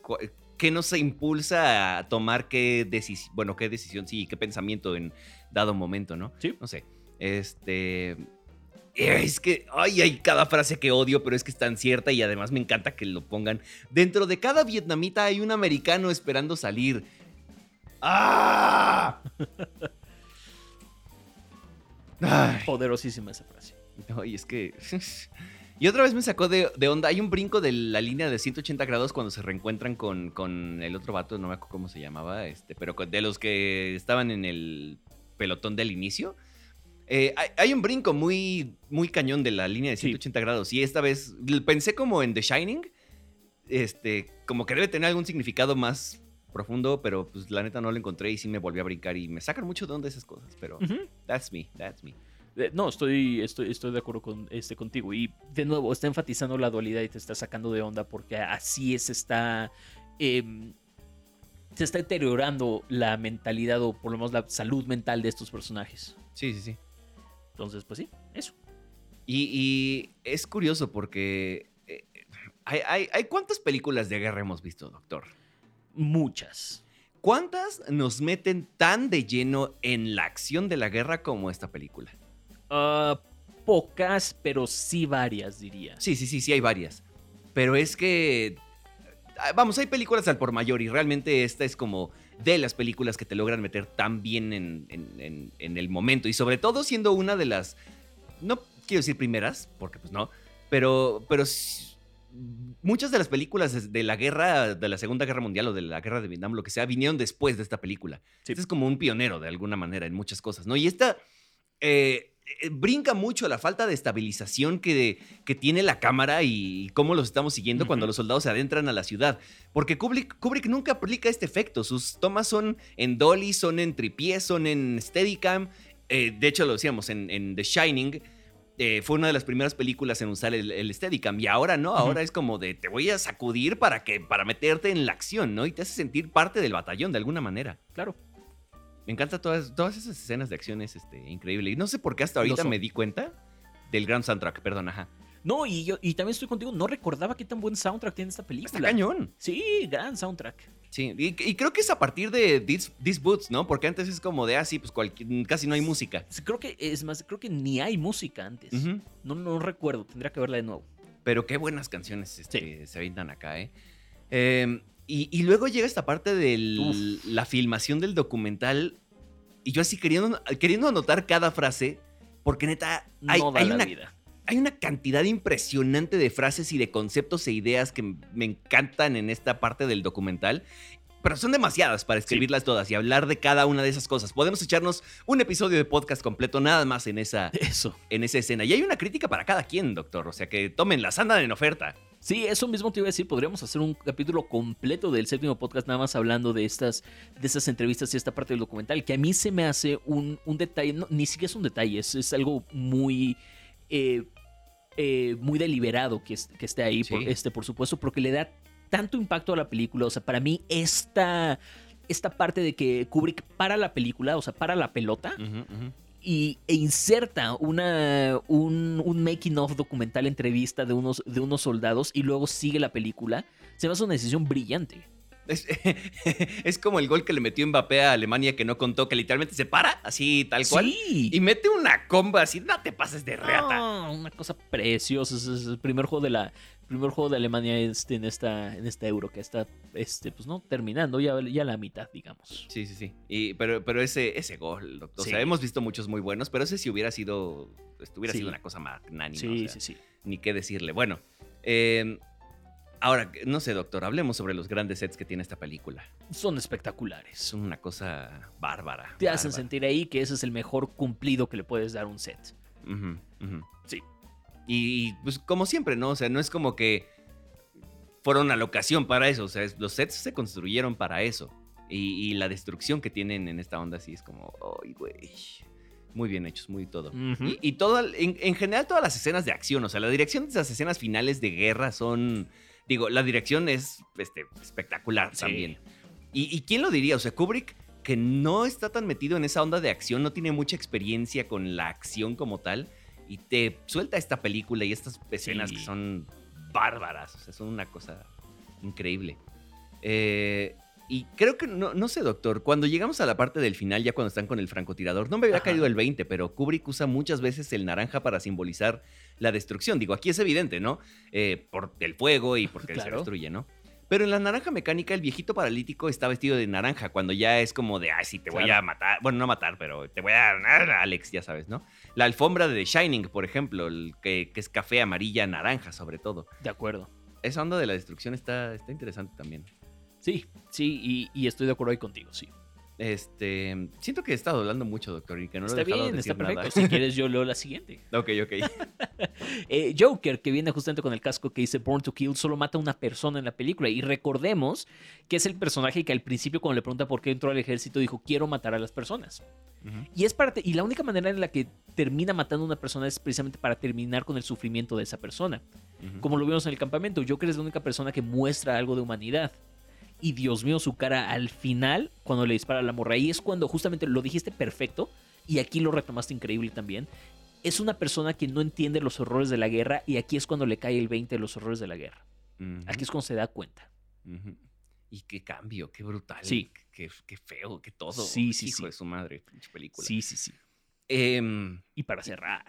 qué nos impulsa a tomar qué decisión, bueno, qué decisión, sí, qué pensamiento en dado momento, ¿no? Sí. No sé. Este. Eh, Es que, ay, hay cada frase que odio, pero es que es tan cierta y además me encanta que lo pongan. Dentro de cada vietnamita hay un americano esperando salir. ¡Ah! Ay. Poderosísima esa frase. No, y es que. Y otra vez me sacó de, de onda. Hay un brinco de la línea de 180 grados cuando se reencuentran con, con el otro vato, no me acuerdo cómo se llamaba, este, pero con- de los que estaban en el pelotón del inicio. Eh, hay, hay un brinco muy, muy cañón de la línea de Sí. 180 grados. Y esta vez pensé como en The Shining. Este, como que debe tener algún significado más profundo, pero pues la neta no lo encontré y sí me volví a brincar y me sacan mucho de onda esas cosas. Pero that's me, that's me. No, estoy, estoy, estoy de acuerdo con, este, contigo. Y de nuevo, está enfatizando la dualidad y te está sacando de onda porque así es, está. em, se está deteriorando la mentalidad o por lo menos la salud mental de estos personajes. Sí, sí, sí. Entonces, pues sí, eso. Y, y es curioso porque. eh, hay, hay- hay- ¿Cuántas películas de guerra hemos visto, doctor? Muchas. ¿Cuántas nos meten tan de lleno en la acción de la guerra como esta película? Ah, pocas, pero sí varias, diría. Sí, sí, sí, sí, hay varias. Pero es que. ah, Vamos, hay películas al por mayor y realmente esta es como de las películas que te logran meter tan bien en, en- en- en el momento. Y sobre todo siendo una de las. No quiero decir primeras, porque pues no. Pero. pero Muchas de las películas de- la guerra, de la Segunda Guerra Mundial o de la Guerra de Vietnam, lo que sea, vinieron después de esta película. Sí. Este es como un pionero de alguna manera en muchas cosas, ¿no? Y esta eh, brinca mucho la falta de estabilización que, que tiene la cámara y cómo los estamos siguiendo cuando los soldados se adentran a la ciudad. Porque Kubrick, Kubrick nunca aplica este efecto. Sus tomas son en dolly, son en tripié, son en steadicam. Eh, de hecho, lo decíamos en, en The Shining. eh, fue una de las primeras películas en usar el, el Steadicam y ahora no, ahora es como de te voy a sacudir para que para meterte en la acción, ¿no? Y te hace sentir parte del batallón de alguna manera. Claro. Me encantan todas, todas esas escenas de acción, es este, increíble. Y no sé por qué hasta ahorita me di cuenta del gran soundtrack, perdón, ajá. No, y yo y también estoy contigo. No recordaba qué tan buen soundtrack tiene esta Está película. cañón. Sí, gran soundtrack. Sí, y, y creo que es a partir de This, This Boots, ¿no? Porque antes es como de así, pues cualquier- casi no hay música. Creo que, es más, creo que ni hay música antes. No, no recuerdo, tendría que verla de nuevo. Pero qué buenas canciones este, se avientan acá, ¿eh? Eh, y, y luego llega esta parte de la filmación del documental. Y yo así queriendo, queriendo anotar cada frase, porque neta, hay, no hay una, vida. hay una cantidad impresionante de frases y de conceptos e ideas que me encantan en esta parte del documental. Pero son demasiadas para escribirlas todas y hablar de cada una de esas cosas. Podemos echarnos un episodio de podcast completo nada más en esa, Eso. en esa escena. Y hay una crítica para cada quien, doctor. O sea que tomen las andan en oferta. Sí, eso mismo te iba a decir. Podríamos hacer un capítulo completo del séptimo podcast, nada más hablando de estas, de estas entrevistas y esta parte del documental, que a mí se me hace un, un detalle, no, ni siquiera es un detalle, es, es algo muy. eh, eh, muy deliberado que, es- que esté ahí, por, este, por supuesto, porque le da tanto impacto a la película. O sea, para mí, esta, esta parte de que Kubrick para la película, o sea, para la pelota. Y, e inserta una, un, making of documental entrevista de unos, de unos soldados y luego sigue la película, se me hace una decisión brillante. Es, es como el gol que le metió Mbappé a Alemania que no contó, que literalmente se para, así tal cual. Sí. Y mete una comba así, no te pases de reata. Una cosa preciosa. Es, el primer juego de la primer juego de Alemania este, en esta en esta Euro que está este pues no terminando ya, ya la mitad digamos. Sí, sí, sí. Y, pero, pero ese, ese gol. O sea, hemos visto muchos muy buenos, pero ese si hubiera sido. Hubiera Sí. sido una cosa magnánima. Sí, o sea, sí, sí. Ni qué decirle. Bueno. eh, ahora, no sé, doctor, hablemos sobre los grandes sets que tiene esta película. Son espectaculares. Es una cosa bárbara. Te hacen bárbara. sentir ahí que ese es el mejor cumplido que le puedes dar a un set. Sí. Y, y, pues como siempre, ¿no? O sea, no es como que fueron a la ocasión para eso. O sea, los sets se construyeron para eso. Y, y la destrucción que tienen en esta onda sí es como, ay, güey. Muy bien hechos, muy todo. Y todo, en, en general todas las escenas de acción, o sea, la dirección de esas escenas finales de guerra son, digo, la dirección es este, espectacular Sí. también. Y, y quién lo diría? O sea, Kubrick, que no está tan metido en esa onda de acción, no tiene mucha experiencia con la acción como tal, y te suelta esta película y estas escenas Sí. que son bárbaras, o sea, son una cosa increíble. Eh, y creo que, no, no sé, doctor, cuando llegamos a la parte del final, ya cuando están con el francotirador, no me había Ajá. caído el 20, pero Kubrick usa muchas veces el naranja para simbolizar la destrucción. Digo, aquí es evidente, ¿no? Eh, por el fuego y porque se Claro. destruye, ¿no? Pero en la naranja mecánica, el viejito paralítico está vestido de naranja, cuando ya es como de, ay, sí, te voy a matar. Bueno, no matar, pero te voy a dar, Alex, ya sabes, ¿no? La alfombra de The Shining, por ejemplo, el que, que es café amarilla, naranja, sobre todo. De acuerdo. Esa onda de la destrucción está, está interesante también. Sí, sí, y, y estoy de acuerdo ahí contigo, sí. Este, siento que he estado hablando mucho, doctor, y que no está lo he dejado bien, decir está perfecto. nada. Si quieres, yo leo la siguiente. ok, ok. Eh, Joker, que viene justamente con el casco que dice Born to Kill, solo mata a una persona en la película. Y recordemos que es el personaje que al principio, cuando le pregunta por qué entró al ejército, dijo: Quiero matar a las personas. Y es parte, y la única manera en la que termina matando a una persona es precisamente para terminar con el sufrimiento de esa persona. Como lo vimos en el campamento, Joker es la única persona que muestra algo de humanidad. Y Dios mío, su cara al final, cuando le dispara a la morra, ahí es cuando justamente lo dijiste perfecto, y aquí lo retomaste increíble también. Es una persona que no entiende los horrores de la guerra, y aquí es cuando le cae el 20 de los horrores de la guerra. Aquí es cuando se da cuenta. Y qué cambio, qué brutal. Sí. Qué, qué feo, qué todo. Sí, sí, Hijo sí. de su madre, película. Sí, sí, sí. Em, Y para cerrar,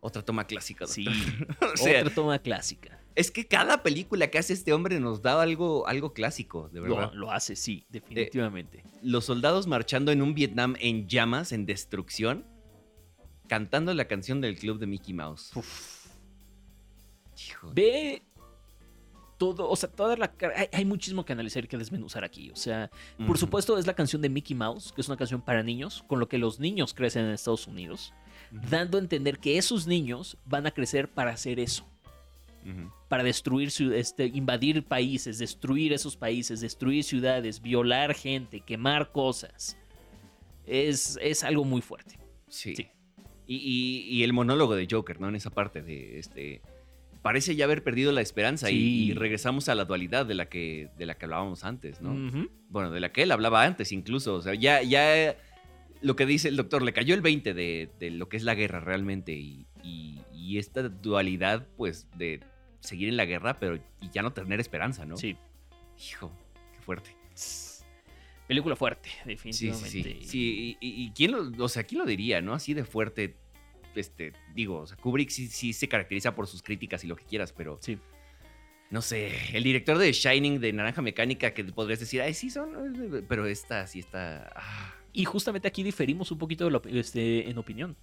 otra toma clásica, doctor. sí, o sea, otra toma clásica. Es que cada película que hace este hombre nos da algo, algo clásico, de verdad. Lo, lo hace, sí, definitivamente. Los soldados marchando en un Vietnam en llamas, en destrucción, cantando la canción del club de Mickey Mouse. Uf. Hijo. Ve todo, o sea, toda la... Hay, hay muchísimo que analizar y que desmenuzar aquí. O sea, por supuesto es la canción de Mickey Mouse, que es una canción para niños, con lo que los niños crecen en Estados Unidos, dando a entender que esos niños van a crecer para hacer eso. Para destruir, este, invadir países, destruir esos países, destruir ciudades, violar gente, quemar cosas. Es, es algo muy fuerte. Sí. Sí. Y, y- y el monólogo de Joker, ¿no? En esa parte de este. Parece ya haber perdido la esperanza y- Sí. y, regresamos a la dualidad de la que, de la que hablábamos antes, ¿no? Bueno, de la que él hablaba antes incluso. O sea, ya, ya lo que dice el doctor, le cayó el 20 de, de lo que es la guerra realmente y, y- y esta dualidad, pues, de seguir en la guerra, pero y ya no tener esperanza, ¿no? Sí. Hijo, qué fuerte. Película fuerte, Sí, sí, definitivamente. sí. Sí, y, y- y quién lo, o sea, quién lo diría, ¿no? Así de fuerte. Este, digo, o sea, Kubrick sí, sí se caracteriza por sus críticas y lo que quieras, pero Sí. no sé, el director de Shining de Naranja Mecánica que podrías decir, ay, sí son, pero esta sí está, ah, Y justamente aquí diferimos un poquito de este, en opinión.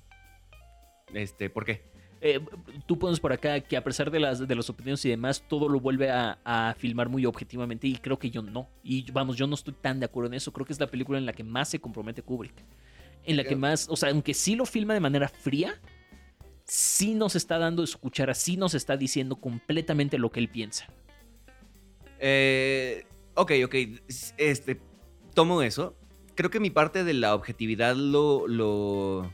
este, ¿por qué? Eh, tú pones por acá que a pesar de las, de las opiniones y demás, todo lo vuelve a, a filmar muy objetivamente y creo que yo no. Y vamos, yo no estoy tan de acuerdo en eso. Creo que es la película en la que más se compromete Kubrick. En la que más, o sea, aunque sí lo filma de manera fría, sí nos está dando a escuchar, sí nos está diciendo completamente lo que él piensa. Eh, ok, ok, este, tomo eso. Creo que mi parte de la objetividad lo, lo,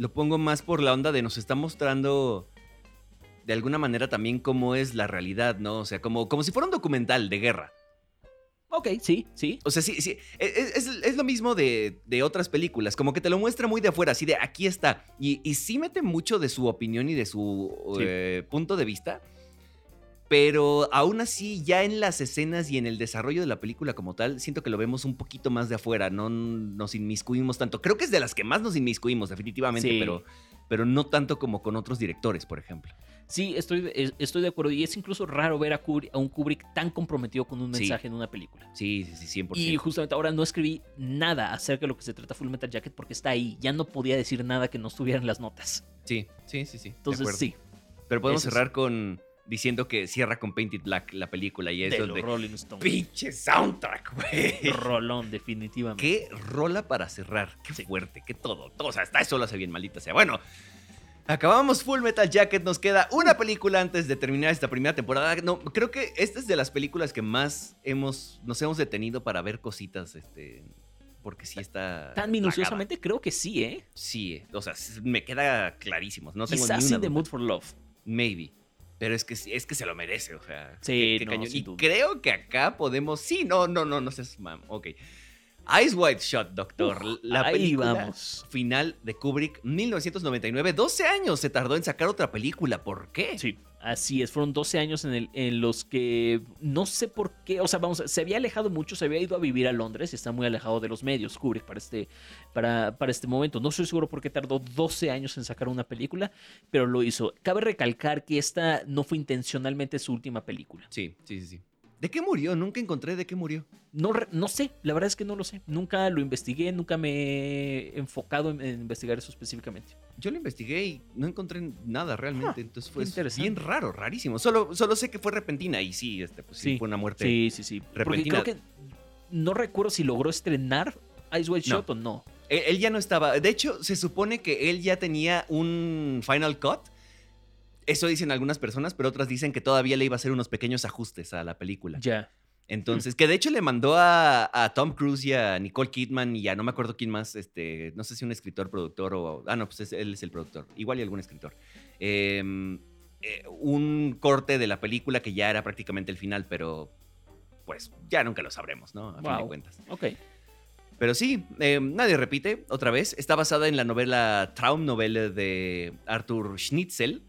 lo pongo más por la onda de nos está mostrando de alguna manera también cómo es la realidad, ¿no? O sea, como, como si fuera un documental de guerra. Ok, sí, sí. O sea, sí, sí. Es, es- es lo mismo de, de otras películas. Como que te lo muestra muy de afuera, así de aquí está. Y, y sí mete mucho de su opinión y de su Sí. eh, punto de vista. Pero aún así, ya en las escenas y en el desarrollo de la película como tal, siento que lo vemos un poquito más de afuera. No nos inmiscuimos tanto. Creo que es de las que más nos inmiscuimos, definitivamente, Sí. pero, pero no tanto como con otros directores, por ejemplo. Sí, estoy, es- estoy de acuerdo. Y es incluso raro ver a, Kubrick- a un Kubrick tan comprometido con un Sí. mensaje en una película. Sí, sí, sí, 100%. Y justamente ahora no escribí nada acerca de lo que se trata Full Metal Jacket porque está ahí. Ya no podía decir nada que no estuviera en las notas. Sí, sí, sí, sí. Entonces, sí. Pero podemos Eso cerrar con diciendo que cierra con Painted Black la película y eso de de los Rolling Stones. pinche soundtrack, güey. Rolón, definitivamente. Qué rola para cerrar, qué Sí. fuerte, qué todo, todo, o sea, hasta eso lo hace bien, maldita sea. Bueno, acabamos Full Metal Jacket, nos queda una película antes de terminar esta primera temporada. No, creo que esta es de las películas que más hemos, nos hemos detenido para ver cositas, este, porque sí está Tan minuciosamente creo que sí, ¿eh? Sí, eh, o sea, me queda clarísimo, no tengo Quizás ni una The duda. Mood for Love. Maybe. Pero es que, es que se lo merece, o sea. Sí, qué- qué no, Y creo que acá podemos. Sí, no, no, no, no seas mam. Ok. Ice White Shot, doctor. Uf, la ahí película vamos. final de Kubrick, 1999. 12 años se tardó en sacar otra película. ¿Por qué? Sí, así es. Fueron 12 años en, el- en los que no sé por qué. O sea, vamos, se había alejado mucho, se había ido a vivir a Londres y está muy alejado de los medios, Kubrick, para este, para, para este momento. No estoy seguro por qué tardó 12 años en sacar una película, pero lo hizo. Cabe recalcar que esta no fue intencionalmente su última película. Sí, sí, sí, sí. ¿De qué murió? Nunca encontré de qué murió. No, no sé, la verdad es que no lo sé. Nunca lo investigué, nunca me he enfocado en, en investigar eso específicamente. Yo lo investigué y no encontré nada realmente. Entonces fue bien raro, rarísimo. Solo, solo sé que fue repentina y sí, este, pues sí, Sí, fue una muerte. Sí, sí, sí. Porque repentina. creo que no recuerdo si logró estrenar Ice White No. Shot o no. Él, él ya no estaba. De hecho, se supone que él ya tenía un Final Cut. Eso dicen algunas personas, pero otras dicen que todavía le iba a hacer unos pequeños ajustes a la película. Ya. Entonces, que de hecho le mandó a, a Tom Cruise y a Nicole Kidman y a no me acuerdo quién más, este, no sé si un escritor, productor o... Ah, no, pues es- él es el productor, igual y algún escritor. Em, eh, un corte de la película que ya era prácticamente el final, pero pues ya nunca lo sabremos, ¿no? A fin de cuentas. Ok. Pero sí, eh, nadie repite, otra vez. Está basada en la novela Traum Novelle de Arthur Schnitzel,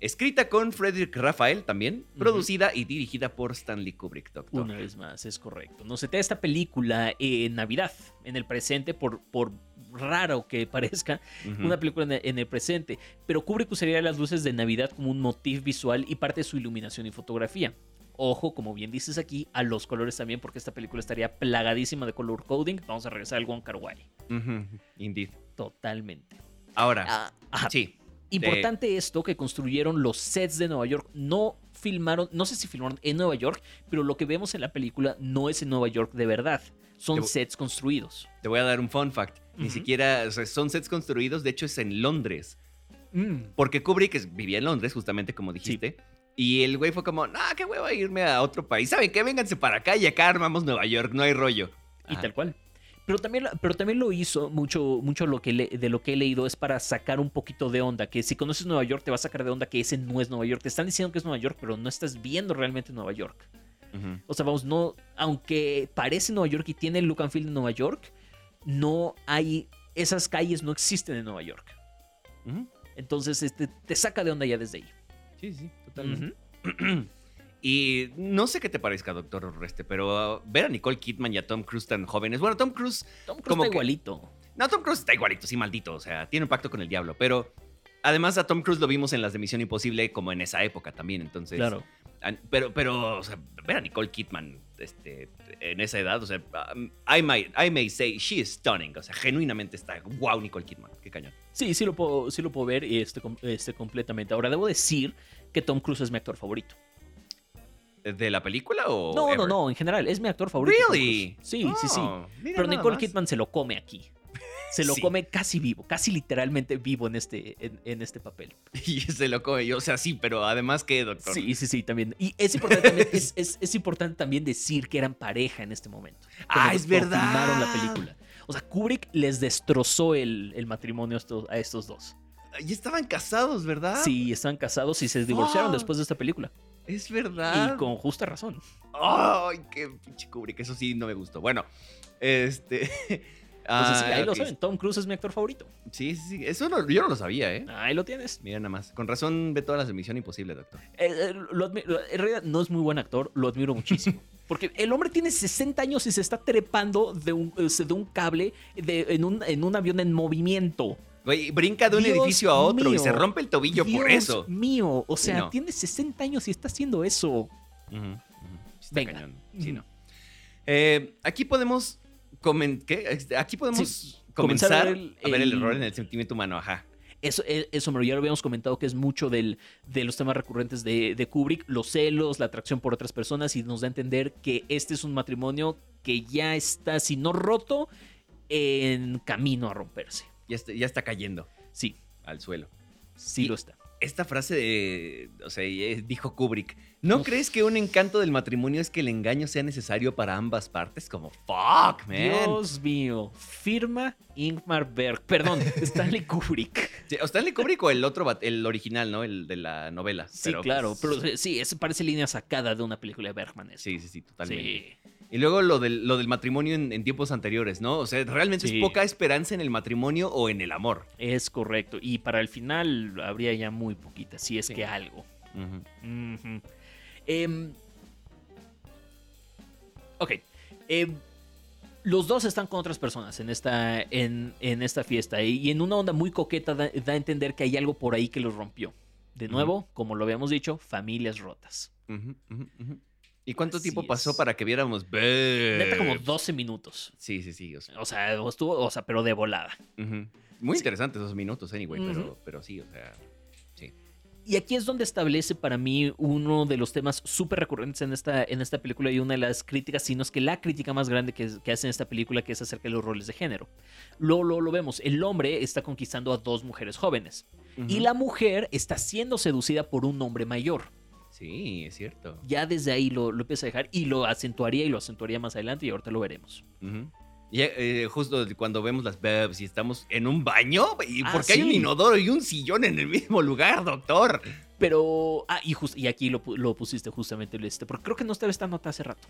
escrita con Frederick Raphael también, producida y dirigida por Stanley Kubrick, doctor. Una vez más, es correcto. Nos setea esta película en Navidad, en el presente, por, por raro que parezca, una película en el, en el presente. Pero Kubrick usaría las luces de Navidad como un motif visual y parte de su iluminación y fotografía. Ojo, como bien dices aquí, a los colores también, porque esta película estaría plagadísima de color coding. Vamos a regresar al Wong Kar Wai. Ujú, Indeed. Totalmente. Ahora, Ah, ajá. sí. Importante esto que construyeron los sets de Nueva York. No filmaron, no sé si filmaron en Nueva York, pero lo que vemos en la película no es en Nueva York de verdad. Son Te sets construidos. Te voy a dar un fun fact. Ni siquiera, o sea, son sets construidos, de hecho es en Londres. Mm. Porque Kubrick vivía en Londres, justamente como dijiste. Y el güey fue como, no, qué hueva irme a otro país. ¿Saben qué? Vénganse para acá y acá armamos Nueva York, no hay rollo. Y Ajá. tal cual. Pero también, lo- pero también lo hizo, mucho, mucho lo que le- de lo que he leído es para sacar un poquito de onda, que si conoces Nueva York te va a sacar de onda que ese no es Nueva York. Te están diciendo que es Nueva York, pero no estás viendo realmente Nueva York. O sea, vamos, no, aunque parece Nueva York y tiene el look and feel de Nueva York, no hay, esas calles no existen en Nueva York. Entonces, este, te saca de onda ya desde ahí. Sí, sí, totalmente. y no sé qué te parezca, doctor Oreste, pero uh, ver a Nicole Kidman y a Tom Cruise tan jóvenes. Bueno, Tom Cruise. Tom Cruise Como está que- igualito. No, Tom Cruise está igualito, sí, maldito. O sea, tiene un pacto con el diablo. Pero además a Tom Cruise lo vimos en las de Misión Imposible como en esa época también. Entonces. Claro. Pero, pero, o sea, ver a Nicole Kidman este, en esa edad, o sea, um, I, might, I may say she is stunning. O sea, genuinamente está. Wow, Nicole Kidman. Qué cañón. Sí, sí lo puedo, sí lo puedo ver este, este, completamente. Ahora, debo decir que Tom Cruise es mi actor favorito. ¿De la película o.? No, no, ever? no, en general, es mi actor favorito. ¿Really? Sí, sí, sí. Oh, Pero Nicole más. Kidman se lo come aquí. Se lo Sí. come casi vivo, casi literalmente vivo en este, en, en este papel. Y se lo come yo. O sea, sí, pero además, ¿qué, doctor? Sí, sí, sí, también. Y es importante también, es, es- es importante también decir que eran pareja en este momento. Ah, es verdad. Filmaron la película. O sea, Kubrick les destrozó el, el matrimonio a estos, a estos dos. Ya estaban casados, ¿verdad? Sí, están casados y se divorciaron después de esta película. Es verdad. Y con justa razón. Ay, qué pinche Kubrick. Eso sí no me gustó. Bueno, este. Entonces, sí, ah, ahí lo ok. saben. Tom Cruise es mi actor favorito. Sí, sí, sí. Eso no- yo no lo sabía, ¿eh? Ahí lo tienes. Mira nada más. Con razón ve todas las de Misión Imposible, doctor. Eh, eh, lo admi- lo- en realidad no es muy buen actor, lo admiro muchísimo. Porque el hombre tiene 60 años y se está trepando de un, eh, de un cable de- en, un, en un avión en movimiento. Güey, brinca de un Dios edificio a otro y se rompe el tobillo por Dios eso. mío, o Sí, sea, no. tiene 60 años y está haciendo eso. Está Venga. cañón. Sí, Ujú. no. Eh, aquí podemos. ¿qué? Este, Aquí podemos Sí, comenzar comenzar a a ver, el... el- error en el sentimiento humano. Ajá. Eso, eh, eso ya lo habíamos comentado que es mucho del, de los temas recurrentes de, de Kubrick, los celos, la atracción por otras personas y nos da a entender que este es un matrimonio que ya está, si no roto, en camino a romperse. Ya está, ya está cayendo Sí, al suelo. sí Y- lo está. Esta frase de. O sea, eh, dijo Kubrick. ¿No Uf. crees que un encanto del matrimonio es que el engaño sea necesario para ambas partes? Como, fuck, man. Dios mío, firma Ingmar Berg, perdón, Stanley Kubrick. Sí, o Stanley Kubrick o el otro, el original, ¿no? El de la novela. Sí, Pero, claro, pues, pero sí, eso parece línea sacada de una película de Bergman. eso. Sí, sí, sí, totalmente. Sí. Y luego lo del, lo del matrimonio en, en tiempos anteriores, ¿no? O sea, realmente Sí. es poca esperanza en el matrimonio o en el amor. Es correcto. Y para el final habría ya muy poquita, si es Sí. que algo. Em, ok. Em, los dos están con otras personas en esta, en, en esta fiesta y, y en una onda muy coqueta da, da a entender que hay algo por ahí que los rompió. De nuevo, como lo habíamos dicho, familias rotas. Ujú. ¿Y cuánto Así tiempo pasó es. para que viéramos? Neta, como Babes? 12 minutos. Sí, sí, sí. O sea, O sea, estuvo, o sea, pero de volada. Muy Sí. interesantes esos minutos, anyway, pero, pero sí, o sea. Sí. Y aquí es donde establece para mí uno de los temas súper recurrentes en esta, en esta película y una de las críticas, sino es que la crítica más grande que, que hace en esta película, que es acerca de los roles de género. Lo, lo, lo vemos, el hombre está conquistando a dos mujeres jóvenes y la mujer está siendo seducida por un hombre mayor. Sí, es cierto. Ya desde ahí lo, lo empieza a dejar y lo acentuaría y lo acentuaría más adelante y ahorita lo veremos. Ujú. Y eh, justo cuando vemos las bebs y estamos en un baño, ¿y Ah, por qué hay un inodoro y un sillón en el mismo lugar, doctor? Pero, ah, y, jus- y aquí lo, lo pusiste justamente, este, porque creo que no estaba esta nota hace rato.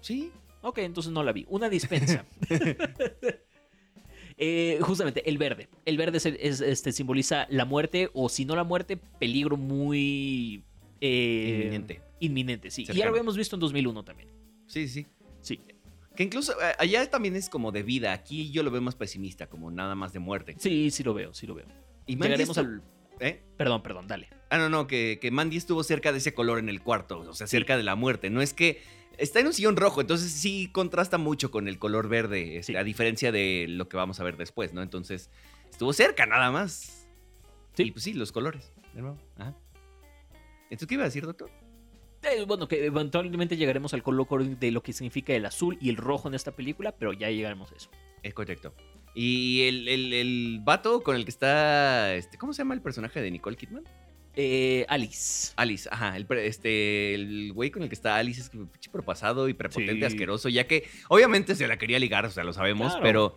Sí. Ok, entonces no la vi. Una dispensa. Eh, justamente, el verde. El verde es, es- este, simboliza la muerte, o si no la muerte, peligro muy... eh, Inminente. Inminente, sí. Y ya lo habíamos visto en 2001 también. Sí, sí. Sí. Que incluso eh, allá también es como de vida. Aquí yo lo veo más pesimista, como nada más de muerte. Sí, sí lo veo, sí lo veo. Y Mandy Llegaremos al... ¿Eh? Perdón, perdón, dale. Ah, no, no, que, que Mandy estuvo cerca de ese color en el cuarto, o sea, cerca de la muerte. No es que está en un sillón rojo, entonces sí contrasta mucho con el color verde, este, Sí. a diferencia de lo que vamos a ver después, ¿no? Entonces, estuvo cerca nada más. Sí. Y pues sí, los colores, de nuevo. Ajá. ¿Entonces qué iba a decir, doctor? Eh, bueno, que eventualmente llegaremos al color de lo que significa el azul y el rojo en esta película, pero ya llegaremos a eso. Es correcto. Y el, el, el vato con el que está, este, ¿cómo se llama el personaje de Nicole Kidman? Eh, Alice. Alice, ajá, el, este, el güey con el que está Alice es pinche propasado y prepotente, Sí. asqueroso, ya que obviamente se la quería ligar, o sea, lo sabemos, Claro. pero,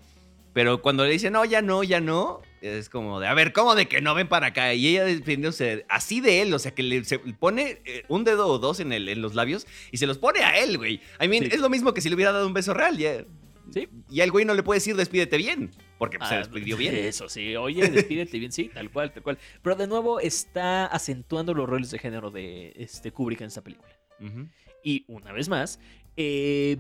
pero cuando le dice no, ya no, ya no, es como de, a ver, ¿cómo de que no ven para acá? Y ella defendiéndose así de él, o sea, que le se pone eh, un dedo o dos en, el, en los labios y se los pone a él, güey. I mean, Sí. es lo mismo que si le hubiera dado un beso real, ya. Sí. Y al güey no le puede decir despídete bien, porque pues, se Ah, despidió bien. Eso sí, oye, despídete bien, sí, tal cual, tal cual. Pero de nuevo está acentuando los roles de género de este Kubrick en esta película. Y una vez más, eh,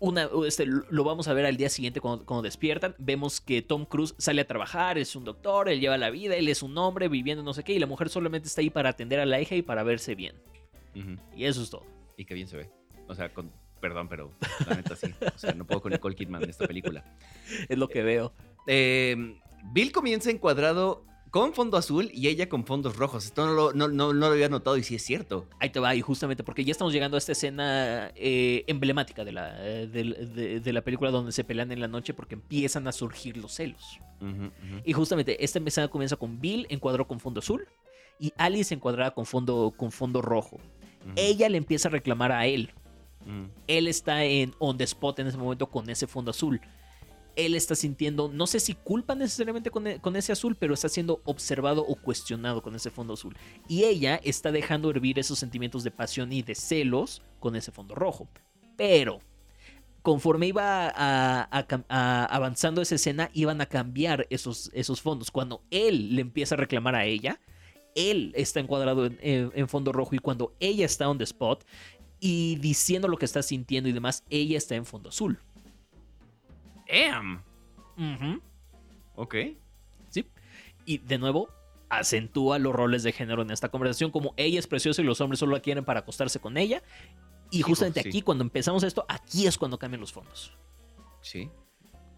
una, este, lo vamos a ver al día siguiente cuando, cuando despiertan. Vemos que Tom Cruise sale a trabajar, es un doctor, él lleva la vida, él es un hombre viviendo no sé qué, y la mujer solamente está ahí para atender a la hija y para verse bien. Y eso es todo. Y qué bien se ve. O sea, con, perdón, pero la neta sí. O sea, no puedo con Nicole Kidman en esta película. Es lo que veo. Eh, Bill comienza encuadrado con fondo azul y ella con fondos rojos. Esto no lo, no, no- no lo había notado y sí es cierto. Ahí te va, y justamente porque ya estamos llegando a esta escena eh, emblemática de la, eh, de, de la película donde se pelean en la noche porque empiezan a surgir los celos. Y justamente esta escena comienza con Bill encuadrado con fondo azul y Alice encuadrada con fondo, con fondo rojo. Ella le empieza a reclamar a él. Él está en on the spot en ese momento con ese fondo azul. Él está sintiendo, no sé si culpa necesariamente con, e- con ese azul, pero está siendo observado o cuestionado con ese fondo azul. Y ella está dejando hervir esos sentimientos de pasión y de celos con ese fondo rojo. Pero conforme iba avanzando esa escena, iban a cambiar esos, fondos. Cuando él le empieza a reclamar a ella, él está encuadrado en, en- en fondo rojo y cuando ella está on the spot y diciendo lo que está sintiendo y demás, ella está en fondo azul. Damn. Ujú, Ok. Sí. Y de nuevo, acentúa los roles de género en esta conversación, como ella es preciosa y los hombres solo la quieren para acostarse con ella. Y justamente sí. aquí, cuando empezamos esto, aquí es cuando cambian los fondos. Sí.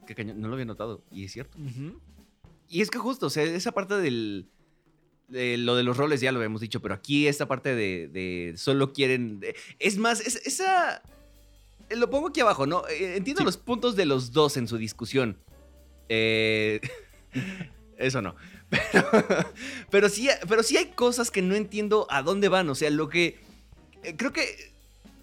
Qué cañón. No lo había notado. Y es cierto. Y es que justo, o sea, esa parte del. de lo de los roles ya lo habíamos dicho, pero aquí esta parte de, de solo quieren. de- es más, es- esa. Eh, Lo pongo aquí abajo, ¿no? Eh, Entiendo Sí. los puntos de los dos en su discusión. Eh, eso no. Pero, pero, sí, pero sí hay cosas que no entiendo a dónde van. O sea, lo que. Creo que.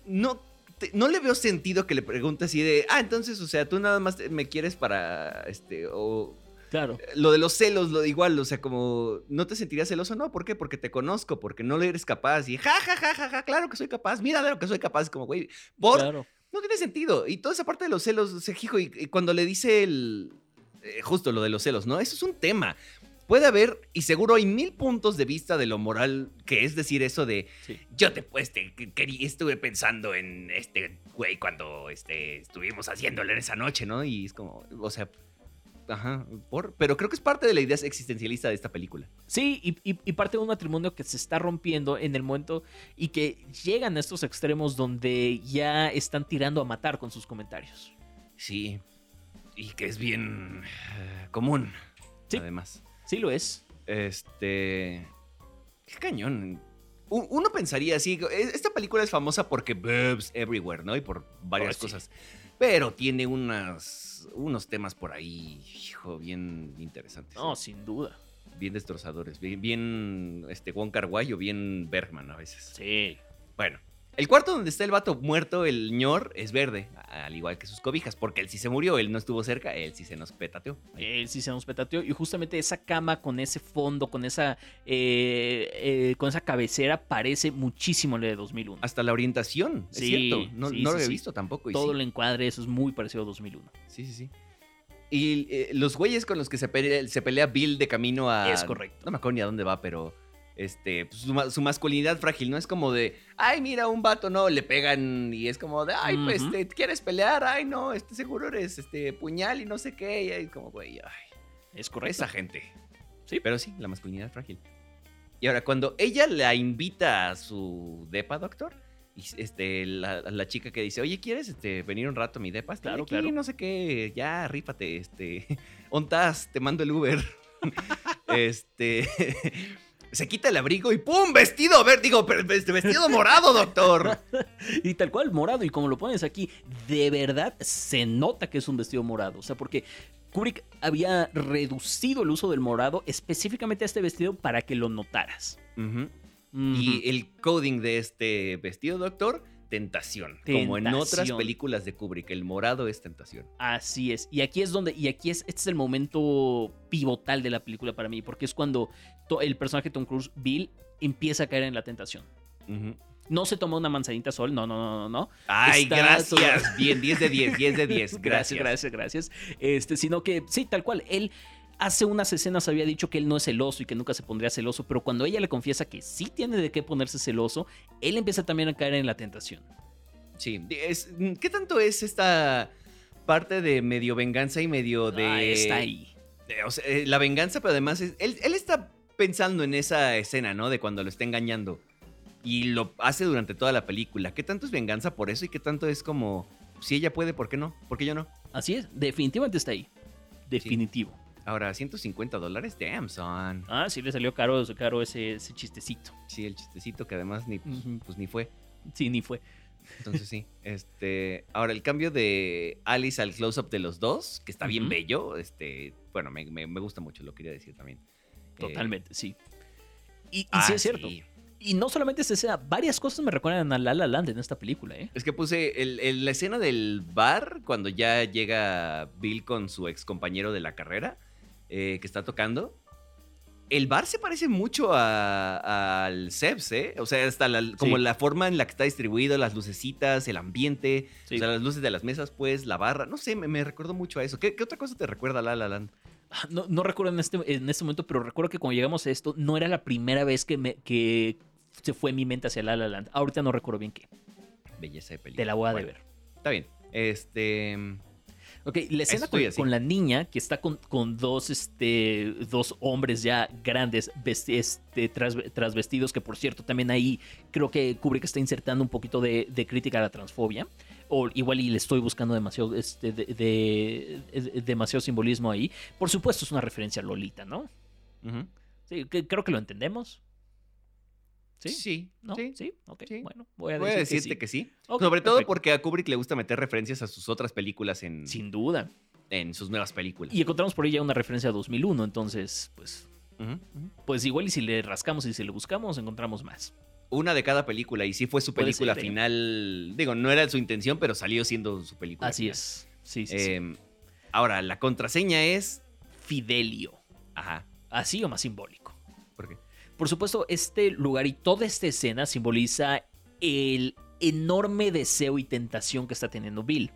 No. te- no le veo sentido que le pregunte así de. Ah, entonces, o sea, tú nada más me quieres para. Este. O, Claro. lo de los celos, lo de igual, o sea, como no te sentirías celoso, no, ¿por qué? Porque te conozco, porque no le eres capaz y ja, ja, ja, ja, ja, claro que soy capaz, mira de lo que soy capaz, como güey, por, Claro. No tiene sentido. Y toda esa parte de los celos, o sea, hijo, y, y cuando le dice el. eh, justo lo de los celos, ¿no? Eso es un tema. Puede haber, y seguro hay mil puntos de vista de lo moral, que es decir eso de. Sí. Yo te pues te que- estuve pensando en este güey cuando este, estuvimos haciéndolo en esa noche, ¿no? Y es como, o sea, ajá, por, pero creo que es parte de la idea existencialista de esta película. Sí, y, y- y parte de un matrimonio que se está rompiendo en el momento y que llegan a estos extremos donde ya están tirando a matar con sus comentarios. Sí, y que es bien eh, común, Sí. además. Sí lo es. Este. Qué cañón. Uno pensaría así. e- Esta película es famosa porque boobs everywhere, ¿no? Y por varias Oh, sí. cosas. Pero tiene unas, unos temas por ahí, hijo, bien interesantes. No, sin duda. Bien destrozadores. Bien, bien este, Wong Kar Wai o bien Bergman a veces. Sí. Bueno. El cuarto donde está el vato muerto, el ñor, es verde, al igual que sus cobijas, porque él sí se murió, él no estuvo cerca, él sí se nos petateó. Él sí se nos petateó. Y justamente esa cama con ese fondo, con esa, eh, eh, con esa cabecera, parece muchísimo la de 2001. Hasta la orientación, es Sí, cierto. No, sí, no sí, lo sí. visto tampoco. y Todo el encuadre, eso es muy parecido a 2001. Sí, sí, sí. Y eh, los güeyes con los que se pelea, se pelea Bill de camino a. Es correcto. No me acuerdo ni a dónde va, pero. Este, pues, su, ma- su masculinidad frágil, ¿no? Es como de, ay, mira, un vato, no, le pegan y es como de, ay, pues, Ujú. te quieres pelear, ay, no, este seguro eres, este, puñal y no sé qué, y ahí como, güey, ay, Es correcto. esa gente. Sí. Pero sí, la masculinidad frágil. Y ahora, cuando ella la invita a su depa, doctor, y este, la, la chica que dice, oye, ¿quieres este, venir un rato a mi depa? Claro, aquí, claro. no sé qué, ya, rífate, este, ontas, te mando el Uber. este, se quita el abrigo y ¡pum! Vestido, a ver, digo, pero, este, vestido morado, doctor. Y tal cual, morado. Y como lo pones aquí, de verdad se nota que es un vestido morado. O sea, porque Kubrick había reducido el uso del morado específicamente a este vestido para que lo notaras. Y el coding de este vestido, doctor, tentación. Como en otras películas de Kubrick, el morado es tentación. Así es. Y aquí es donde, y aquí es, este es el momento pivotal de la película para mí, porque es cuando el personaje de Tom Cruise, Bill, empieza a caer en la tentación. No se toma una manzanita sol, no, no, no, no, no. Ay, Está gracias. Bien, 10 de 10, 10 de 10. Gracias, Gracias. gracias, gracias. Este, sino que, sí, tal cual, él hace unas escenas había dicho que él no es celoso y que nunca se pondría celoso, pero cuando ella le confiesa que sí tiene de qué ponerse celoso, él empieza también a caer en la tentación. Sí. es- ¿Qué tanto es esta parte de medio venganza y medio de. Ah, está ahí. de- o sea, eh, la venganza, pero además es- él, él está pensando en esa escena, ¿no? De cuando lo está engañando. Y lo hace durante toda la película. ¿Qué tanto es venganza por eso y qué tanto es como. Si ella puede, ¿por qué no? ¿Por qué yo no? Así es, definitivamente está ahí. Definitivo. Ahora, 150 dólares, damn, son. Ah, sí le salió caro, caro ese, ese chistecito. Sí, el chistecito que además ni, pues, pues ni fue. Sí, ni fue. Entonces sí. Este. Ahora, el cambio de Alice al close-up de los dos, que está bien bello. Este. Bueno, me, me- me gusta mucho, lo quería decir también. Eh, Totalmente, sí. Y, y ah, sí es cierto. sí. Y no solamente esa escena, varias cosas me recuerdan a La La Land en esta película, ¿eh? Es que puse el- el- la escena del bar, cuando ya llega Bill con su ex compañero de la carrera, eh, que está tocando. El bar se parece mucho a- al Sebs, ¿eh? O sea, hasta la, como Sí. la forma en la que está distribuido, las lucecitas, el ambiente, Sí. o sea, las luces de las mesas, pues, la barra. No sé, me, me recordó mucho a eso. ¿Qué, qué otra cosa te recuerda a La La Land? Ah, No, no recuerdo en este, en este momento, pero recuerdo que cuando llegamos a esto, no era la primera vez que, me, que se fue mi mente hacia La La Land. Ahorita no recuerdo bien qué. Belleza de película. Te la voy a Bueno, deber. Está bien. Este. Ok, la escena con, la niña que está con, con dos, este, dos hombres ya grandes este, tras, trasvestidos, que por cierto también ahí creo que Kubrick está insertando un poquito de, de crítica a la transfobia. O igual y le estoy buscando demasiado, este, de, de- de- demasiado simbolismo ahí. Por supuesto es una referencia a Lolita, ¿no? Sí, que- creo que lo entendemos. ¿Sí? Sí. ¿No? sí. Sí. Bueno, voy a, Voy a decirte que sí. Sobre todo perfecto. porque a Kubrick le gusta meter referencias a sus otras películas en, Sin duda. en sus nuevas películas. Y encontramos por ahí ya una referencia a 2001, entonces, pues, pues igual y si le rascamos y si le buscamos, encontramos más. Una de cada película y sí fue su película ser, ¿eh? final. Digo, no era su intención, pero salió siendo su película. Así final. es. Sí, sí, sí. Eh, Ahora, la contraseña es. Fidelio. Ajá. Así o más simbólico. ¿Por qué? Por supuesto, este lugar y toda esta escena simboliza el enorme deseo y tentación que está teniendo Bill.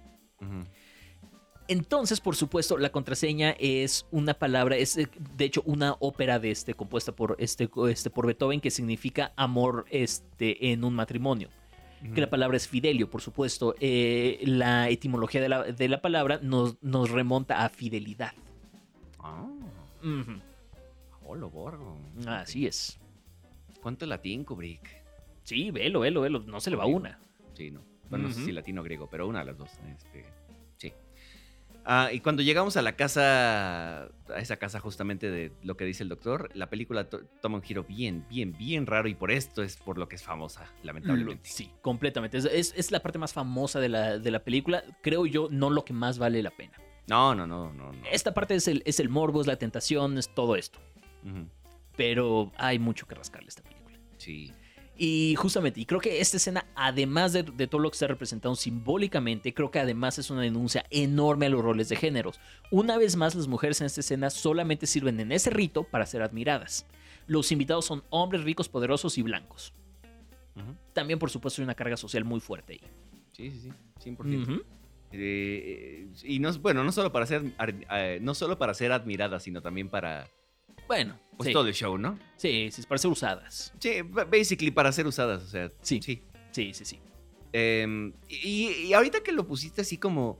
Entonces, por supuesto, la contraseña es una palabra, es eh, de hecho una ópera de este compuesta por este, este por Beethoven que significa amor este en un matrimonio. Que la palabra es fidelio, por supuesto. Eh, la etimología de la, de la palabra nos, nos remonta a fidelidad. Ah. Holo, borgo. Así es. ¿Cuánto latín, Kubrick? Sí, velo, velo, velo. No se le va una. Sí, no. Bueno, no sé si latino o griego, pero una de las dos. Este, sí. Ah, y cuando llegamos a la casa, a esa casa justamente de lo que dice el doctor, la película to- toma un giro bien, bien, bien raro y por esto es por lo que es famosa, lamentablemente. Sí, completamente. Es, es- es la parte más famosa de la, de la película. Creo yo, no lo que más vale la pena. No, no, no, no. no. Esta parte es el, es el morbo, es la tentación, es todo esto. Pero hay mucho que rascarle a esta película. Sí. Y justamente, y creo que esta escena, además de, de todo lo que está representado simbólicamente, creo que además es una denuncia enorme a los roles de géneros. Una vez más, las mujeres en esta escena solamente sirven en ese rito para ser admiradas. Los invitados son hombres ricos, poderosos y blancos. También, por supuesto, hay una carga social muy fuerte ahí. Sí, sí, sí. 100%. Ujú. Eh, y no, bueno, no solo para ser, eh, no solo para ser admirada, sino también para Bueno, pues, sí, todo el show, ¿no? sí, sí, para ser usadas. Sí, ba- basically para ser usadas, o sea, Sí. sí. Sí, sí, sí. Eh, y, y ahorita que lo pusiste así como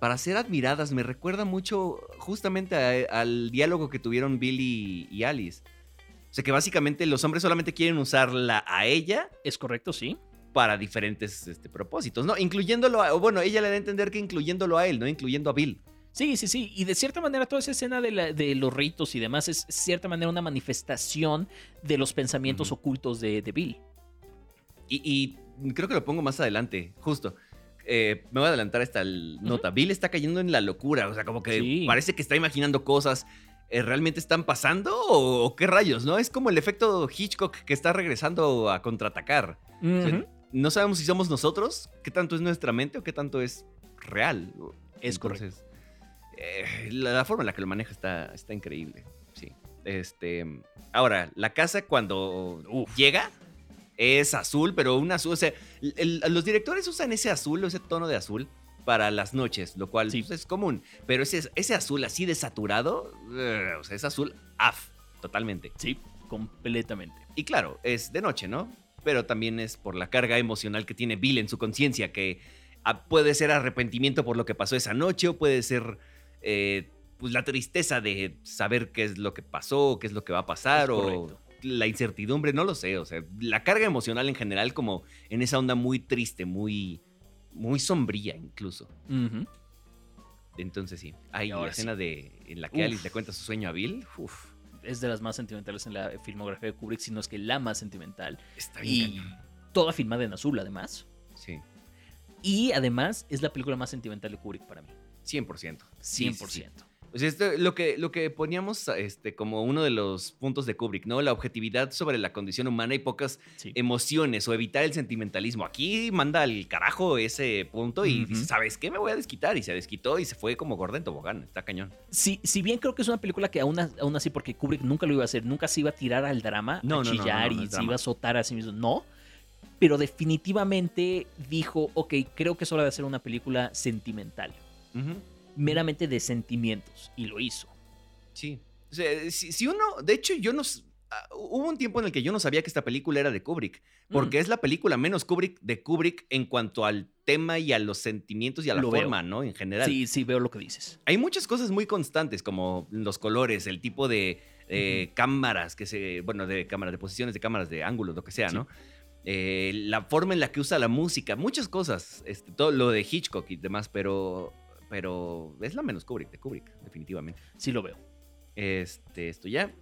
para ser admiradas, me recuerda mucho justamente a- al diálogo que tuvieron Billy y Alice. O sea, que básicamente los hombres solamente quieren usarla a ella ¿Es correcto? Sí. para diferentes este, propósitos, ¿no? Incluyéndolo a, o bueno, ella le da a entender que incluyéndolo a él, ¿no? Incluyendo a Bill. Sí, sí, sí. Y de cierta manera toda esa escena de, la- de los ritos y demás es de cierta manera una manifestación de los pensamientos ocultos de, de Bill. Y, y creo que lo pongo más adelante, justo. Eh, me voy a adelantar a esta nota. Bill está cayendo en la locura, o sea, como que Sí. parece que está imaginando cosas. eh, ¿Realmente están pasando o, qué rayos, no? Es como el efecto Hitchcock que está regresando a contraatacar. O sea, Ujú. no sabemos si somos nosotros, qué tanto es nuestra mente o qué tanto es real. Es Entonces, eh, la, la forma en la que lo maneja está, está increíble. Sí. Este, ahora, la casa cuando Uf. llega es azul, pero un azul. O sea, el- el- los directores usan ese azul, ese tono de azul para las noches, lo cual Sí. pues, es común. Pero ese, ese azul así de saturado, eh, o sea, es azul af, totalmente. Sí, completamente. Y claro, es de noche, ¿no? Pero también es por la carga emocional que tiene Bill en su conciencia, que ah, puede ser arrepentimiento por lo que pasó esa noche o puede ser eh, pues la tristeza de saber qué es lo que pasó, qué es lo que va a pasar o la incertidumbre, no lo sé. O sea, la carga emocional en general como en esa onda muy triste, muy, muy sombría incluso. Entonces sí, hay la escena de, en la que Uf. Alice le cuenta su sueño a Bill. Uf, Es de las más sentimentales en la filmografía de Kubrick, si no es que la más sentimental. está bien. Y cañón. toda filmada en azul, además. Sí, Y además es la película más sentimental de Kubrick para mí. 100%. Sí, 100%. sí, sí. O sea, esto, lo, que, lo que poníamos este, como uno de los puntos de Kubrick, ¿no? La objetividad sobre la condición humana y pocas Sí. emociones o evitar el sentimentalismo. Aquí manda al carajo ese punto y dice, ¿sabes qué? Me voy a desquitar. Y se desquitó y se fue como gorda en tobogán. Está cañón. Si, si bien creo que es una película que aún, aún así, porque Kubrick nunca lo iba a hacer, nunca se iba a tirar al drama, No, a no, chillar no, y se iba a azotar a sí mismo. No. Pero definitivamente dijo, ok, creo que es hora de hacer una película sentimental. Meramente de sentimientos. Y lo hizo. Sí. O sea, si, si uno, de hecho, yo no... ah, Hubo un tiempo en el que yo no sabía que esta película era de Kubrick, porque Mm. es la película menos Kubrick de Kubrick en cuanto al tema y a los sentimientos y a la Lo veo. forma, ¿no? En general. Sí, sí, veo lo que dices. Hay muchas cosas muy constantes, como los colores, el tipo de eh, cámaras que se. Bueno, de cámaras, de posiciones de cámaras, de ángulos, lo que sea, Sí. ¿no? Eh, la forma en la que usa la música, muchas cosas. Este, todo lo de Hitchcock y demás, pero. Pero es la menos Kubrick, de Kubrick, definitivamente. Sí lo veo. Este, esto ya.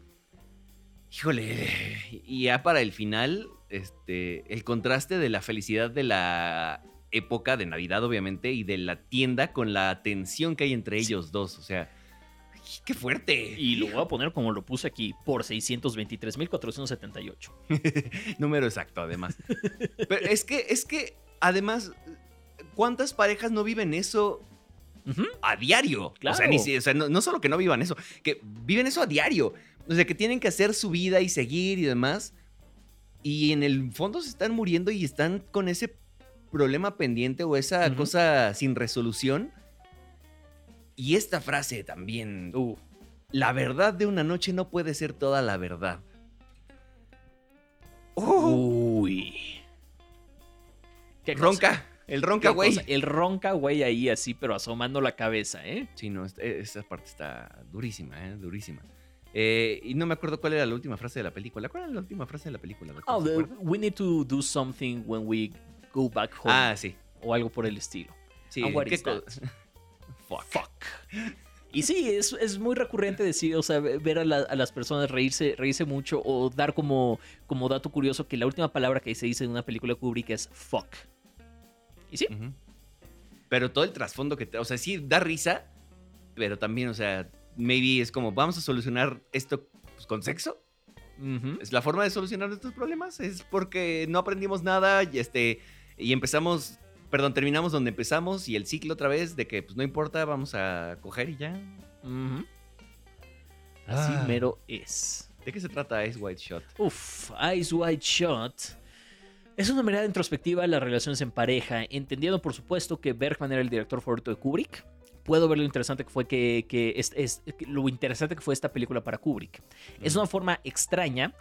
Híjole. Y ya para el final, este, el contraste de la felicidad de la época de Navidad, obviamente, y de la tienda con la tensión que hay entre ellos dos. O sea, qué fuerte. Y lo voy a poner como lo puse aquí, por 623.478. Número exacto, además. Pero es que, es que, además, ¿cuántas parejas no viven eso A diario. O sea, Claro. ni o sea, no, no solo que no vivan eso, que viven eso a diario. O sea, que tienen que hacer su vida y seguir y demás. Y en el fondo se están muriendo y están con ese problema pendiente o esa cosa sin resolución. Y esta frase también. Uh, La verdad de una noche no puede ser toda la verdad. Uy. ¿Qué cosa? Ronca. El ronca, ¿Qué güey. El ronca, güey, ahí así, pero asomando la cabeza, ¿eh? Sí, no, esta- esa parte está durísima, ¿eh? Durísima. Eh, y no me acuerdo cuál era la última frase de la película. ¿Cuál era la última frase de la película? Oh, we need to do something when we go back home. Ah, sí. O algo por el estilo. Sí, And what ¿qué is that? Fuck. Fuck. Y sí, es, es muy recurrente decir, o sea, ver a, la- a las personas reírse, reírse mucho o dar como, como dato curioso que la última palabra que se dice en una película Kubrick es fuck. Y sí. Pero todo el trasfondo que te. O sea, sí da risa, pero también, o sea, maybe es como, vamos a solucionar esto pues, con sexo. ujú, Es la forma de solucionar nuestros problemas. Es porque no aprendimos nada y, este, y empezamos. Perdón, terminamos donde empezamos y el ciclo otra vez de que pues no importa, vamos a coger y ya. Así Ah. mero es. ¿De qué se trata Ice White Shot? Uf, Eyes Wide Shot. Es una mirada introspectiva a las relaciones en pareja, entendiendo por supuesto que Bergman era el director favorito de Kubrick. Puedo ver lo interesante que fue que, que es, es- que lo interesante que fue esta película para Kubrick. Es una forma extraña,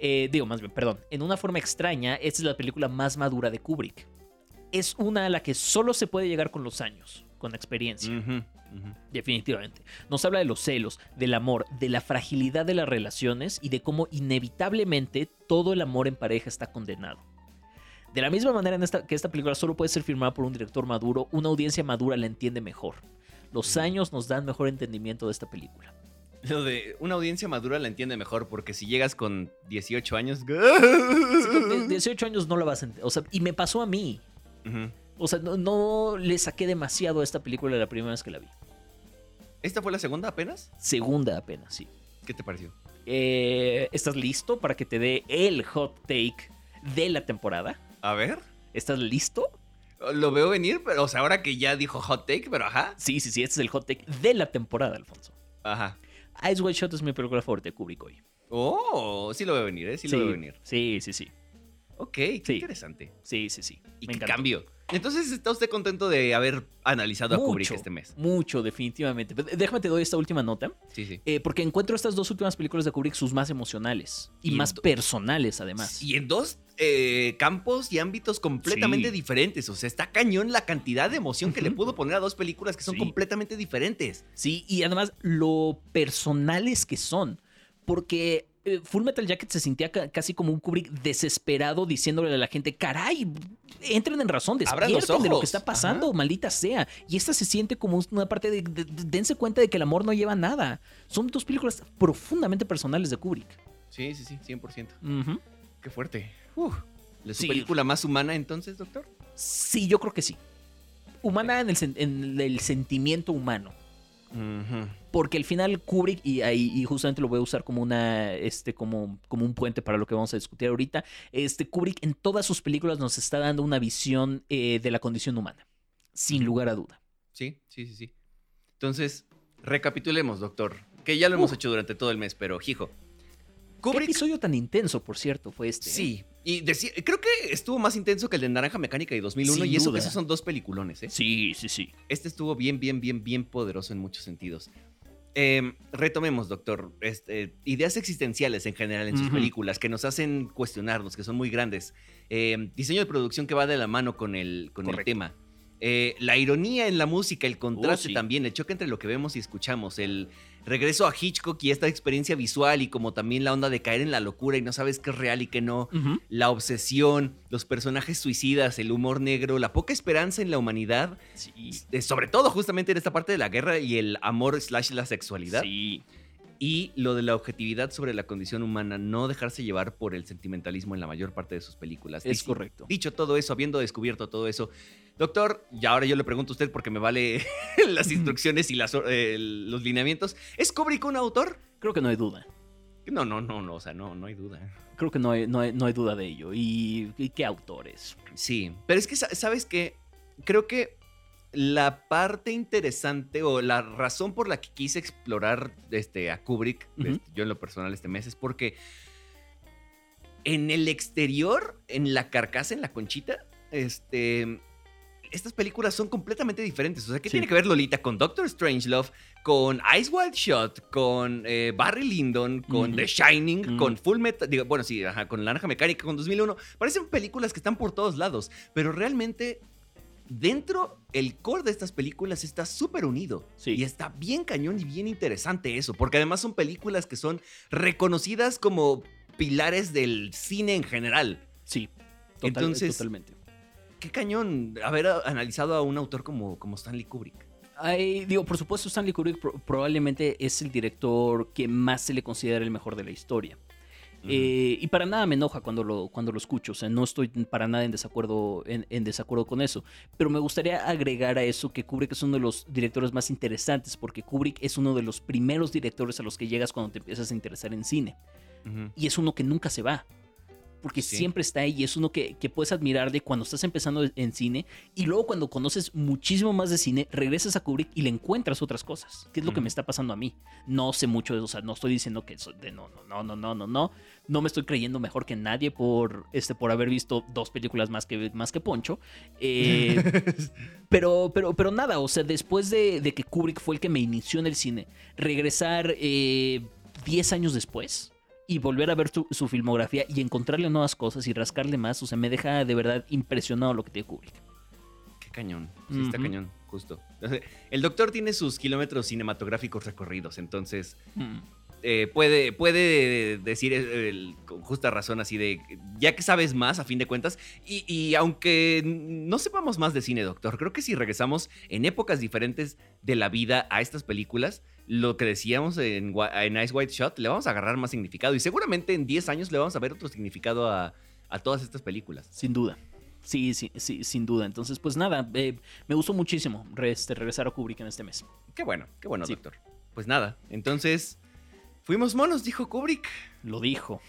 eh, digo más bien, perdón, en una forma extraña, esta es la película más madura de Kubrick. Es una a la que solo se puede llegar con los años, con la experiencia. Definitivamente. Nos habla de los celos, del amor, de la fragilidad de las relaciones y de cómo inevitablemente todo el amor en pareja está condenado. De la misma manera en esta, que esta película solo puede ser filmada por un director maduro, una audiencia madura la entiende mejor. Los años nos dan mejor entendimiento de esta película. Lo de una audiencia madura la entiende mejor, porque si llegas con 18 años. Sí, con die- 18 años no la vas a entender. O sea, y me pasó a mí. O sea, no, no le saqué demasiado a esta película la primera vez que la vi. ¿Esta fue la segunda apenas? Segunda apenas, sí. ¿Qué te pareció? Eh, ¿Estás listo para que te dé el hot take de la temporada? A ver. ¿Estás listo? Lo veo venir, pero o sea, ahora que ya dijo hot take, pero ajá. Sí, sí, sí, este es el hot take de la temporada, Alfonso. Ajá. Ice White Shot es mi película favorita de Kubrick hoy. Oh, sí lo veo venir, ¿eh? Sí, lo veo venir. sí, sí, sí. Ok, qué Sí. interesante. Sí, sí, sí. Y Me qué encantó. cambio. Entonces, ¿está usted contento de haber analizado a Kubrick este mes? Mucho, definitivamente. Pero Déjame te doy esta última nota, Sí, sí. eh, porque encuentro estas dos últimas películas de Kubrick sus más emocionales y, Y más personales, además. Y en dos eh, campos y ámbitos completamente Sí. diferentes. O sea, está cañón la cantidad de emoción que le pudo poner a dos películas que son Sí. completamente diferentes. Sí, y además lo personales que son. Porque Full Metal Jacket se sentía ca- casi como un Kubrick desesperado diciéndole a la gente, caray, entren en razón, despierten de lo que ojos". está pasando, maldita sea. Y esta se siente como una parte de, de- de- dense cuenta de que el amor no lleva nada. Son dos películas profundamente personales de Kubrick. Sí, sí, sí, 100%. Ujú. Qué fuerte. Uf. ¿Es su Sí. película más humana entonces, doctor? Sí, yo creo que sí. Humana en el, sen- en el sentimiento humano. Porque al final Kubrick, y, ahí- y justamente lo voy a usar como una, este, como, como un puente para lo que vamos a discutir ahorita. Este, Kubrick en todas sus películas nos está dando una visión eh, de la condición humana. Sin lugar a duda. Sí, sí, sí, sí. Entonces, recapitulemos, doctor. Que ya lo hemos hecho durante todo el mes, pero hijo. ¿Qué Kubrick. episodio tan intenso, por cierto, fue este? eh? Y decía- creo que estuvo más intenso que el de Naranja Mecánica y 2001. Sin y eso duda. que esos son dos peliculones, ¿eh? Sí, sí, sí. Este estuvo bien, bien, bien, bien poderoso en muchos sentidos. Eh, retomemos, doctor. Este, ideas existenciales en general en sus Ujú. películas que nos hacen cuestionarnos, que son muy grandes. Eh, diseño de producción que va de la mano con el, con el tema. Eh, la ironía en la música, el contraste sí. también, el choque entre lo que vemos y escuchamos, el regreso a Hitchcock y esta experiencia visual y como también la onda de caer en la locura y no sabes qué es real y qué no la obsesión, los personajes suicidas, el humor negro, la poca esperanza en la humanidad, Sí. eh, sobre todo justamente en esta parte de la guerra y el amor slash la sexualidad, Sí. y lo de la objetividad sobre la condición humana, no dejarse llevar por el sentimentalismo en la mayor parte de sus películas. Es correcto. Dicho todo eso, habiendo descubierto todo eso, doctor, y ahora yo le pregunto a usted porque me vale las instrucciones y las, eh, los lineamientos, ¿es Kubrick un autor? Creo que no hay duda. No, no, no, no, o sea, no, no hay duda. Creo que no hay, no hay, no hay duda de ello. ¿Y, y qué autores? Sí, pero es que, sa- ¿sabes qué? Creo que la parte interesante o la razón por la que quise explorar este, a Kubrick, este, yo en lo personal este mes, es porque en el exterior, en la carcasa, en la conchita, este, estas películas son completamente diferentes. O sea, ¿qué Sí. tiene que ver Lolita con Doctor Strangelove, con Ice Wild Shot, con eh, Barry Lyndon, con. The Shining, con Full Metal, digo, bueno, sí, ajá, con Naranja Mecánica, con 2001? Parecen películas que están por todos lados, pero realmente dentro el core de estas películas está súper unido. Sí. Y está bien cañón y bien interesante eso, porque además son películas que son reconocidas como pilares del cine en general. Sí. total- Entonces- totalmente. Qué cañón haber analizado a un autor como, como Stanley Kubrick. Ay, digo, por supuesto, Stanley Kubrick pro- probablemente es el director que más se le considera el mejor de la historia. Eh, y para nada me enoja cuando lo, cuando lo escucho, o sea, no estoy para nada en desacuerdo, en, en desacuerdo con eso. Pero me gustaría agregar a eso que Kubrick es uno de los directores más interesantes, porque Kubrick es uno de los primeros directores a los que llegas cuando te empiezas a interesar en cine. Y es uno que nunca se va. Porque Sí. siempre está ahí y es uno que, que puedes admirar de cuando estás empezando en cine y luego cuando conoces muchísimo más de cine, regresas a Kubrick y le encuentras otras cosas, que es lo que me está pasando a mí. No sé mucho de eso, o sea, no estoy diciendo que de no, no, no, no, no, no, no. No me estoy creyendo mejor que nadie por, este, por haber visto dos películas más que, más que Poncho. Eh, pero, pero, pero nada, o sea, después de, de que Kubrick fue el que me inició en el cine, regresar eh, 10 años después y volver a ver su, su filmografía y encontrarle nuevas cosas y rascarle más, o sea, me deja de verdad impresionado lo que tiene Kubrick. Qué cañón. Sí, está cañón, justo. El doctor tiene sus kilómetros cinematográficos recorridos, entonces eh, puede, puede decir el- con justa razón así de, ya que sabes más a fin de cuentas, y, y aunque no sepamos más de cine, doctor, creo que si regresamos en épocas diferentes de la vida a estas películas, lo que decíamos en, en Ice White Shot, le vamos a agarrar más significado y seguramente en 10 años le vamos a ver otro significado a, a todas estas películas. Sin duda. Sí, sí, sí, sin duda. Entonces, pues nada, eh, me gustó muchísimo re- este, regresar a Kubrick en este mes. Qué bueno, qué bueno, Sí. doctor. Pues nada, entonces fuimos monos, dijo Kubrick. Lo dijo.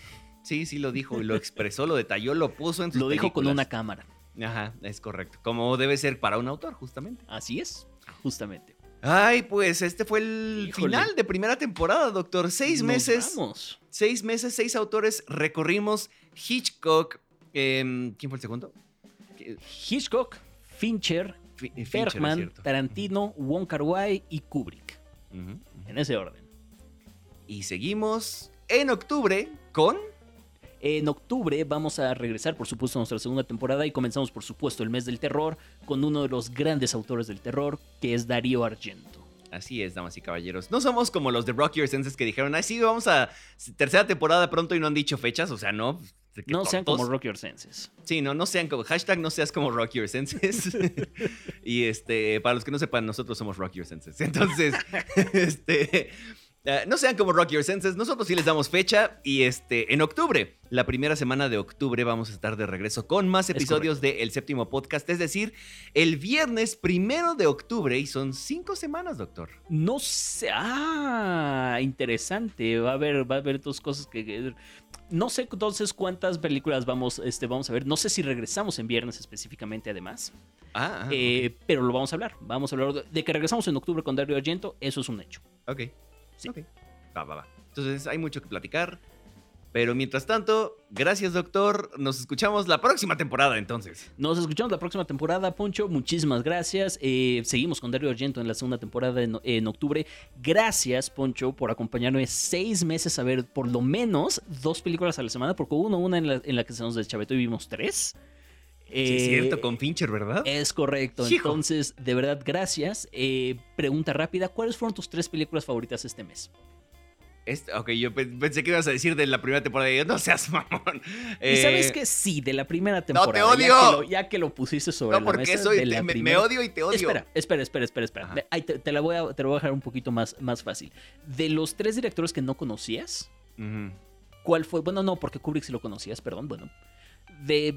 Sí, sí lo dijo y lo expresó, lo detalló, lo puso en sus Lo dijo con una cámara. Ajá, es correcto. Como debe ser para un autor, justamente. Así es, justamente. Ay, pues este fue el Híjole. final de primera temporada, doctor. Seis Nos meses. vamos. Seis meses, seis autores. Recorrimos Hitchcock. em, ¿Quién fue el segundo? ¿Qué- Hitchcock, Fincher, Fi- eh, Fincher. Tarantino, Wong Kar Wai y Kubrick. En ese orden. Y seguimos en octubre con. En octubre vamos a regresar, por supuesto, a nuestra segunda temporada y comenzamos, por supuesto, el mes del terror con uno de los grandes autores del terror, que es Darío Argento. Así es, damas y caballeros. No somos como los de Rock Your Senses que dijeron, ay, sí, vamos a tercera temporada pronto y no han dicho fechas. O sea, no. No sean como. Rock Your Senses. Sí, no, no sean como. Hashtag no seas como Rock Your Senses. y este, para los que no sepan, nosotros somos Rock Your Senses. Entonces, este. Eh, no sean como Rock Your Senses, nosotros sí les damos fecha y este en octubre, la primera semana de octubre vamos a estar de regreso con más episodios de El Séptimo Podcast, es decir, el viernes primero de octubre y son cinco semanas, doctor. No sé. Ah, interesante. Va a haber, va a haber dos cosas que. que- No sé entonces cuántas películas vamos, este, vamos a ver. No sé si regresamos en viernes específicamente, además. Ah, ah, Eh, Pero lo vamos a hablar. Vamos a hablar de, de que regresamos en octubre con Dario Argento. Eso es un hecho. ok. Sí. Ok. Va, va, va. Entonces hay mucho que platicar. Pero mientras tanto, gracias, doctor. Nos escuchamos la próxima temporada, entonces. Nos escuchamos la próxima temporada, Poncho. Muchísimas gracias. Eh, seguimos con Dario Argento en la segunda temporada en, en octubre. Gracias, Poncho, por acompañarme seis meses a ver por lo menos dos películas a la semana, porque hubo una, una en, la, en la que se nos deschavetó y vimos tres. Sí, es Eh, cierto, con Fincher, ¿verdad? Es correcto. Hijo. Entonces, de verdad, gracias. Eh, pregunta rápida: ¿cuáles fueron tus tres películas favoritas este mes? Este- ok, yo pe- pensé que ibas a decir de la primera temporada y yo, no seas mamón. y Eh, sabes que sí, de la primera te temporada. odio! Ya que lo, ya que lo pusiste sobre No, la porque mesa, la te- me, me primera- odio y te odio. Espera, espera, espera, espera, espera. Ahí te, te la voy a, te voy a dejar un poquito más, más fácil. De los tres directores que no conocías. ¿cuál fue? Bueno, no, porque Kubrick sí lo conocías, perdón. Bueno, de,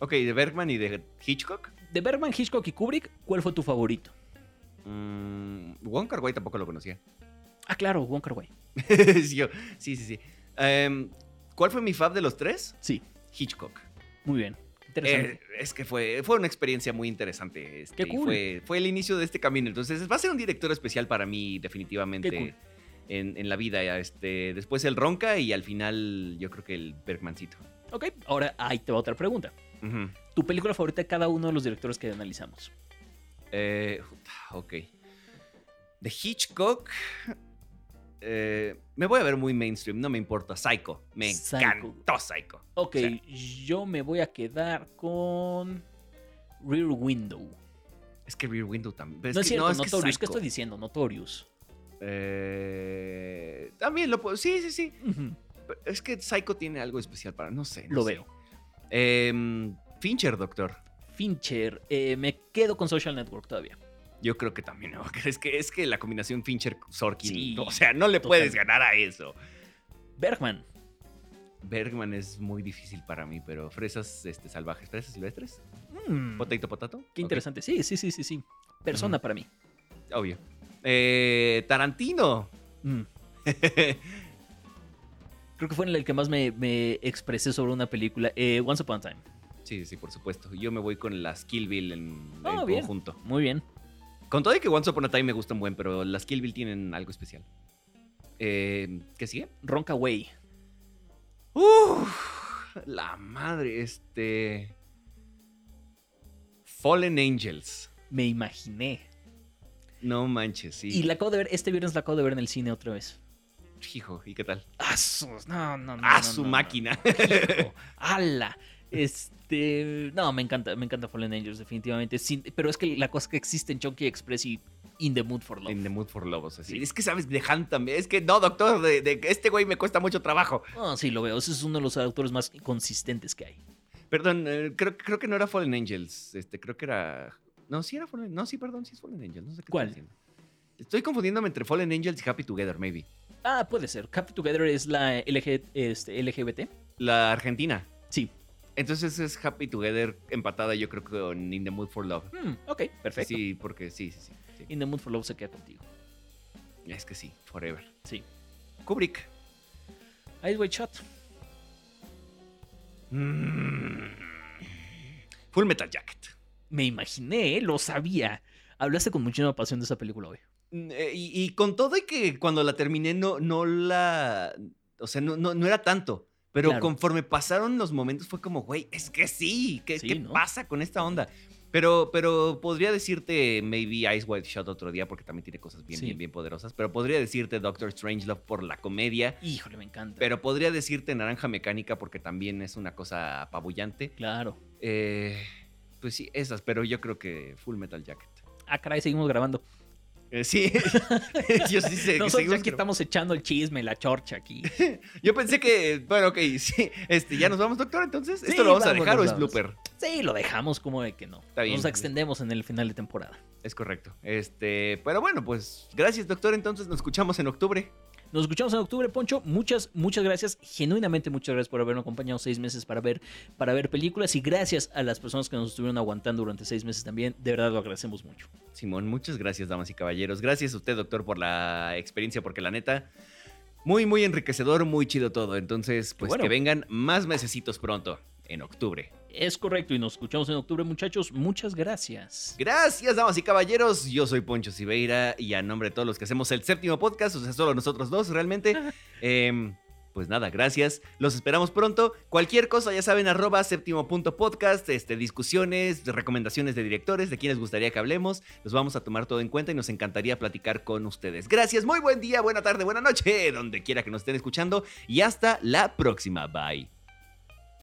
Ok, de Bergman y de Hitchcock. de Bergman, Hitchcock y Kubrick, ¿cuál fue tu favorito? Mm, Wong Kar Wai tampoco lo conocía. Ah, claro, Wong Kar Wai. Sí, sí, sí. Em, ¿Cuál fue mi fab de los tres? Sí, Hitchcock. muy bien. Interesante. Eh, es que fue, fue una experiencia muy interesante. este, Qué cool. fue, fue el inicio de este camino. Entonces va a ser un director especial para mí, Qué definitivamente, cool. en, en la vida. Este, después el Ronca y al final yo creo que el Bergmancito. Ok, ahora ahí te va otra pregunta. Tu película favorita de cada uno de los directores que analizamos. Eh, ok. De Hitchcock. eh, me voy a ver muy mainstream, no me importa. Psycho. Me Psycho. encantó Psycho. Ok, yo me voy a quedar con Rear Window. Es que Rear Window también. no es que- cierto, es que Notorious. ¿Qué Psycho. estoy diciendo? Notorious. Eh, también lo puedo. Sí, sí, sí. Es que Psycho tiene algo especial para. No sé. no Lo sé. veo. Em, Fincher, doctor. Fincher. eh, me quedo con Social Network todavía. Yo creo que también. ¿no? Es que, es que la combinación Fincher-Sorkin. Sí, o sea, no le puedes ganar a eso. Bergman. Bergman es muy difícil para mí, pero fresas este, salvajes, fresas silvestres. Mm, Potato, potato. Qué interesante. Sí, sí, sí, sí, sí. Persona para mí. Obvio. Eh, Tarantino. Mm. Creo que fue en el que más me, me expresé sobre una película. Eh, Once Upon a Time. sí, sí, por supuesto. Yo me voy con las Kill Bill en, Oh, en bien. conjunto. Muy bien. Con todo y que Once Upon a Time me gustan buen, pero las Kill Bill tienen algo especial. Eh, ¿Qué sigue? Ronca Way. Uf, la madre, este. Fallen Angels. Me imaginé. No manches, sí. Y la acabo de ver, este viernes la acabo de ver en el cine otra vez. Hijo, ¿y qué tal? ¡Ah, sus! No, no, no. ¡Ah, no, su máquina! Hijo, ¡Hala! Este. No, me encanta, me encanta Fallen Angels, definitivamente. Sin- pero es que la cosa que existe en Chunky Express y In the Mood for Love. In the Mood for Love, o sea, sí. Sí. Es que, ¿sabes? De Han también. Es que, no, doctor, de, de- este güey me cuesta mucho trabajo. No, sí, lo veo. Ese es uno de los autores más consistentes que hay. Perdón, eh, creo, creo que no era Fallen Angels. Este, creo que era. No, sí era Fallen. No, sí, perdón, sí es Fallen Angels. No sé qué ¿Cuál? estoy. Estoy confundiéndome entre Fallen Angels y Happy Together, maybe. Ah, puede ser. Happy Together es la LG, este, LGBT. La Argentina. Sí. Entonces es Happy Together empatada, yo creo, con In the Mood for Love. Hmm, ok, perfecto. Sí, porque sí, sí, sí. sí. In the Mood for Love se queda contigo. Es que sí, forever. Sí. Kubrick. Ice White Shot. Mm. Full Metal Jacket. Me imaginé, ¿eh? lo sabía. Hablaste con muchísima pasión de esa película hoy. Mm, eh, Y, y con todo y que cuando la terminé no, no la... O sea, no, no, no era tanto. Pero Claro. conforme pasaron los momentos fue como, güey, es que sí. ¿Qué, Sí, qué ¿no? pasa con esta onda? Pero, pero podría decirte maybe Ice White Shot otro día porque también tiene cosas bien, Sí. bien, bien poderosas. Pero podría decirte Doctor Strangelove por la comedia. Híjole, me encanta. Pero podría decirte Naranja Mecánica porque también es una cosa apabullante. Claro. Eh, pues sí, esas, pero yo creo que Full Metal Jacket. Ah, caray, seguimos grabando. Eh, sí, yo sí sé. que Nosotros gra- estamos echando el chisme, la chorcha aquí. Yo pensé que, bueno, ok, sí, este, ya nos vamos, doctor, entonces. Sí, ¿Esto lo vamos a dejar o es blooper? Sí, lo dejamos como de que no. Está bien. Nos extendemos en el final de temporada. Es correcto. Este, pero bueno, pues gracias, doctor. Entonces nos escuchamos en octubre. Nos escuchamos en octubre, Poncho. Muchas, muchas gracias. Genuinamente muchas gracias por habernos acompañado seis meses para ver, para ver películas. Y gracias a las personas que nos estuvieron aguantando durante seis meses también. De verdad lo agradecemos mucho. Simón, muchas gracias, damas y caballeros. Gracias a usted, doctor, por la experiencia, porque la neta, muy, muy enriquecedor, muy chido todo. Entonces, pues bueno. que vengan más mesecitos pronto, en octubre. Es correcto. Y nos escuchamos en octubre, muchachos. Muchas gracias. Gracias, damas y caballeros. Yo soy Poncho Siveira y a nombre de todos los que hacemos el séptimo podcast, o sea, solo nosotros dos realmente. em, pues nada, gracias. Los esperamos pronto. Cualquier cosa, ya saben, arroba séptimo punto podcast, este, discusiones, recomendaciones de directores, de quienes gustaría que hablemos. Los vamos a tomar todo en cuenta y nos encantaría platicar con ustedes. Gracias, muy buen día, buena tarde, buena noche, donde quiera que nos estén escuchando. Y hasta la próxima. Bye.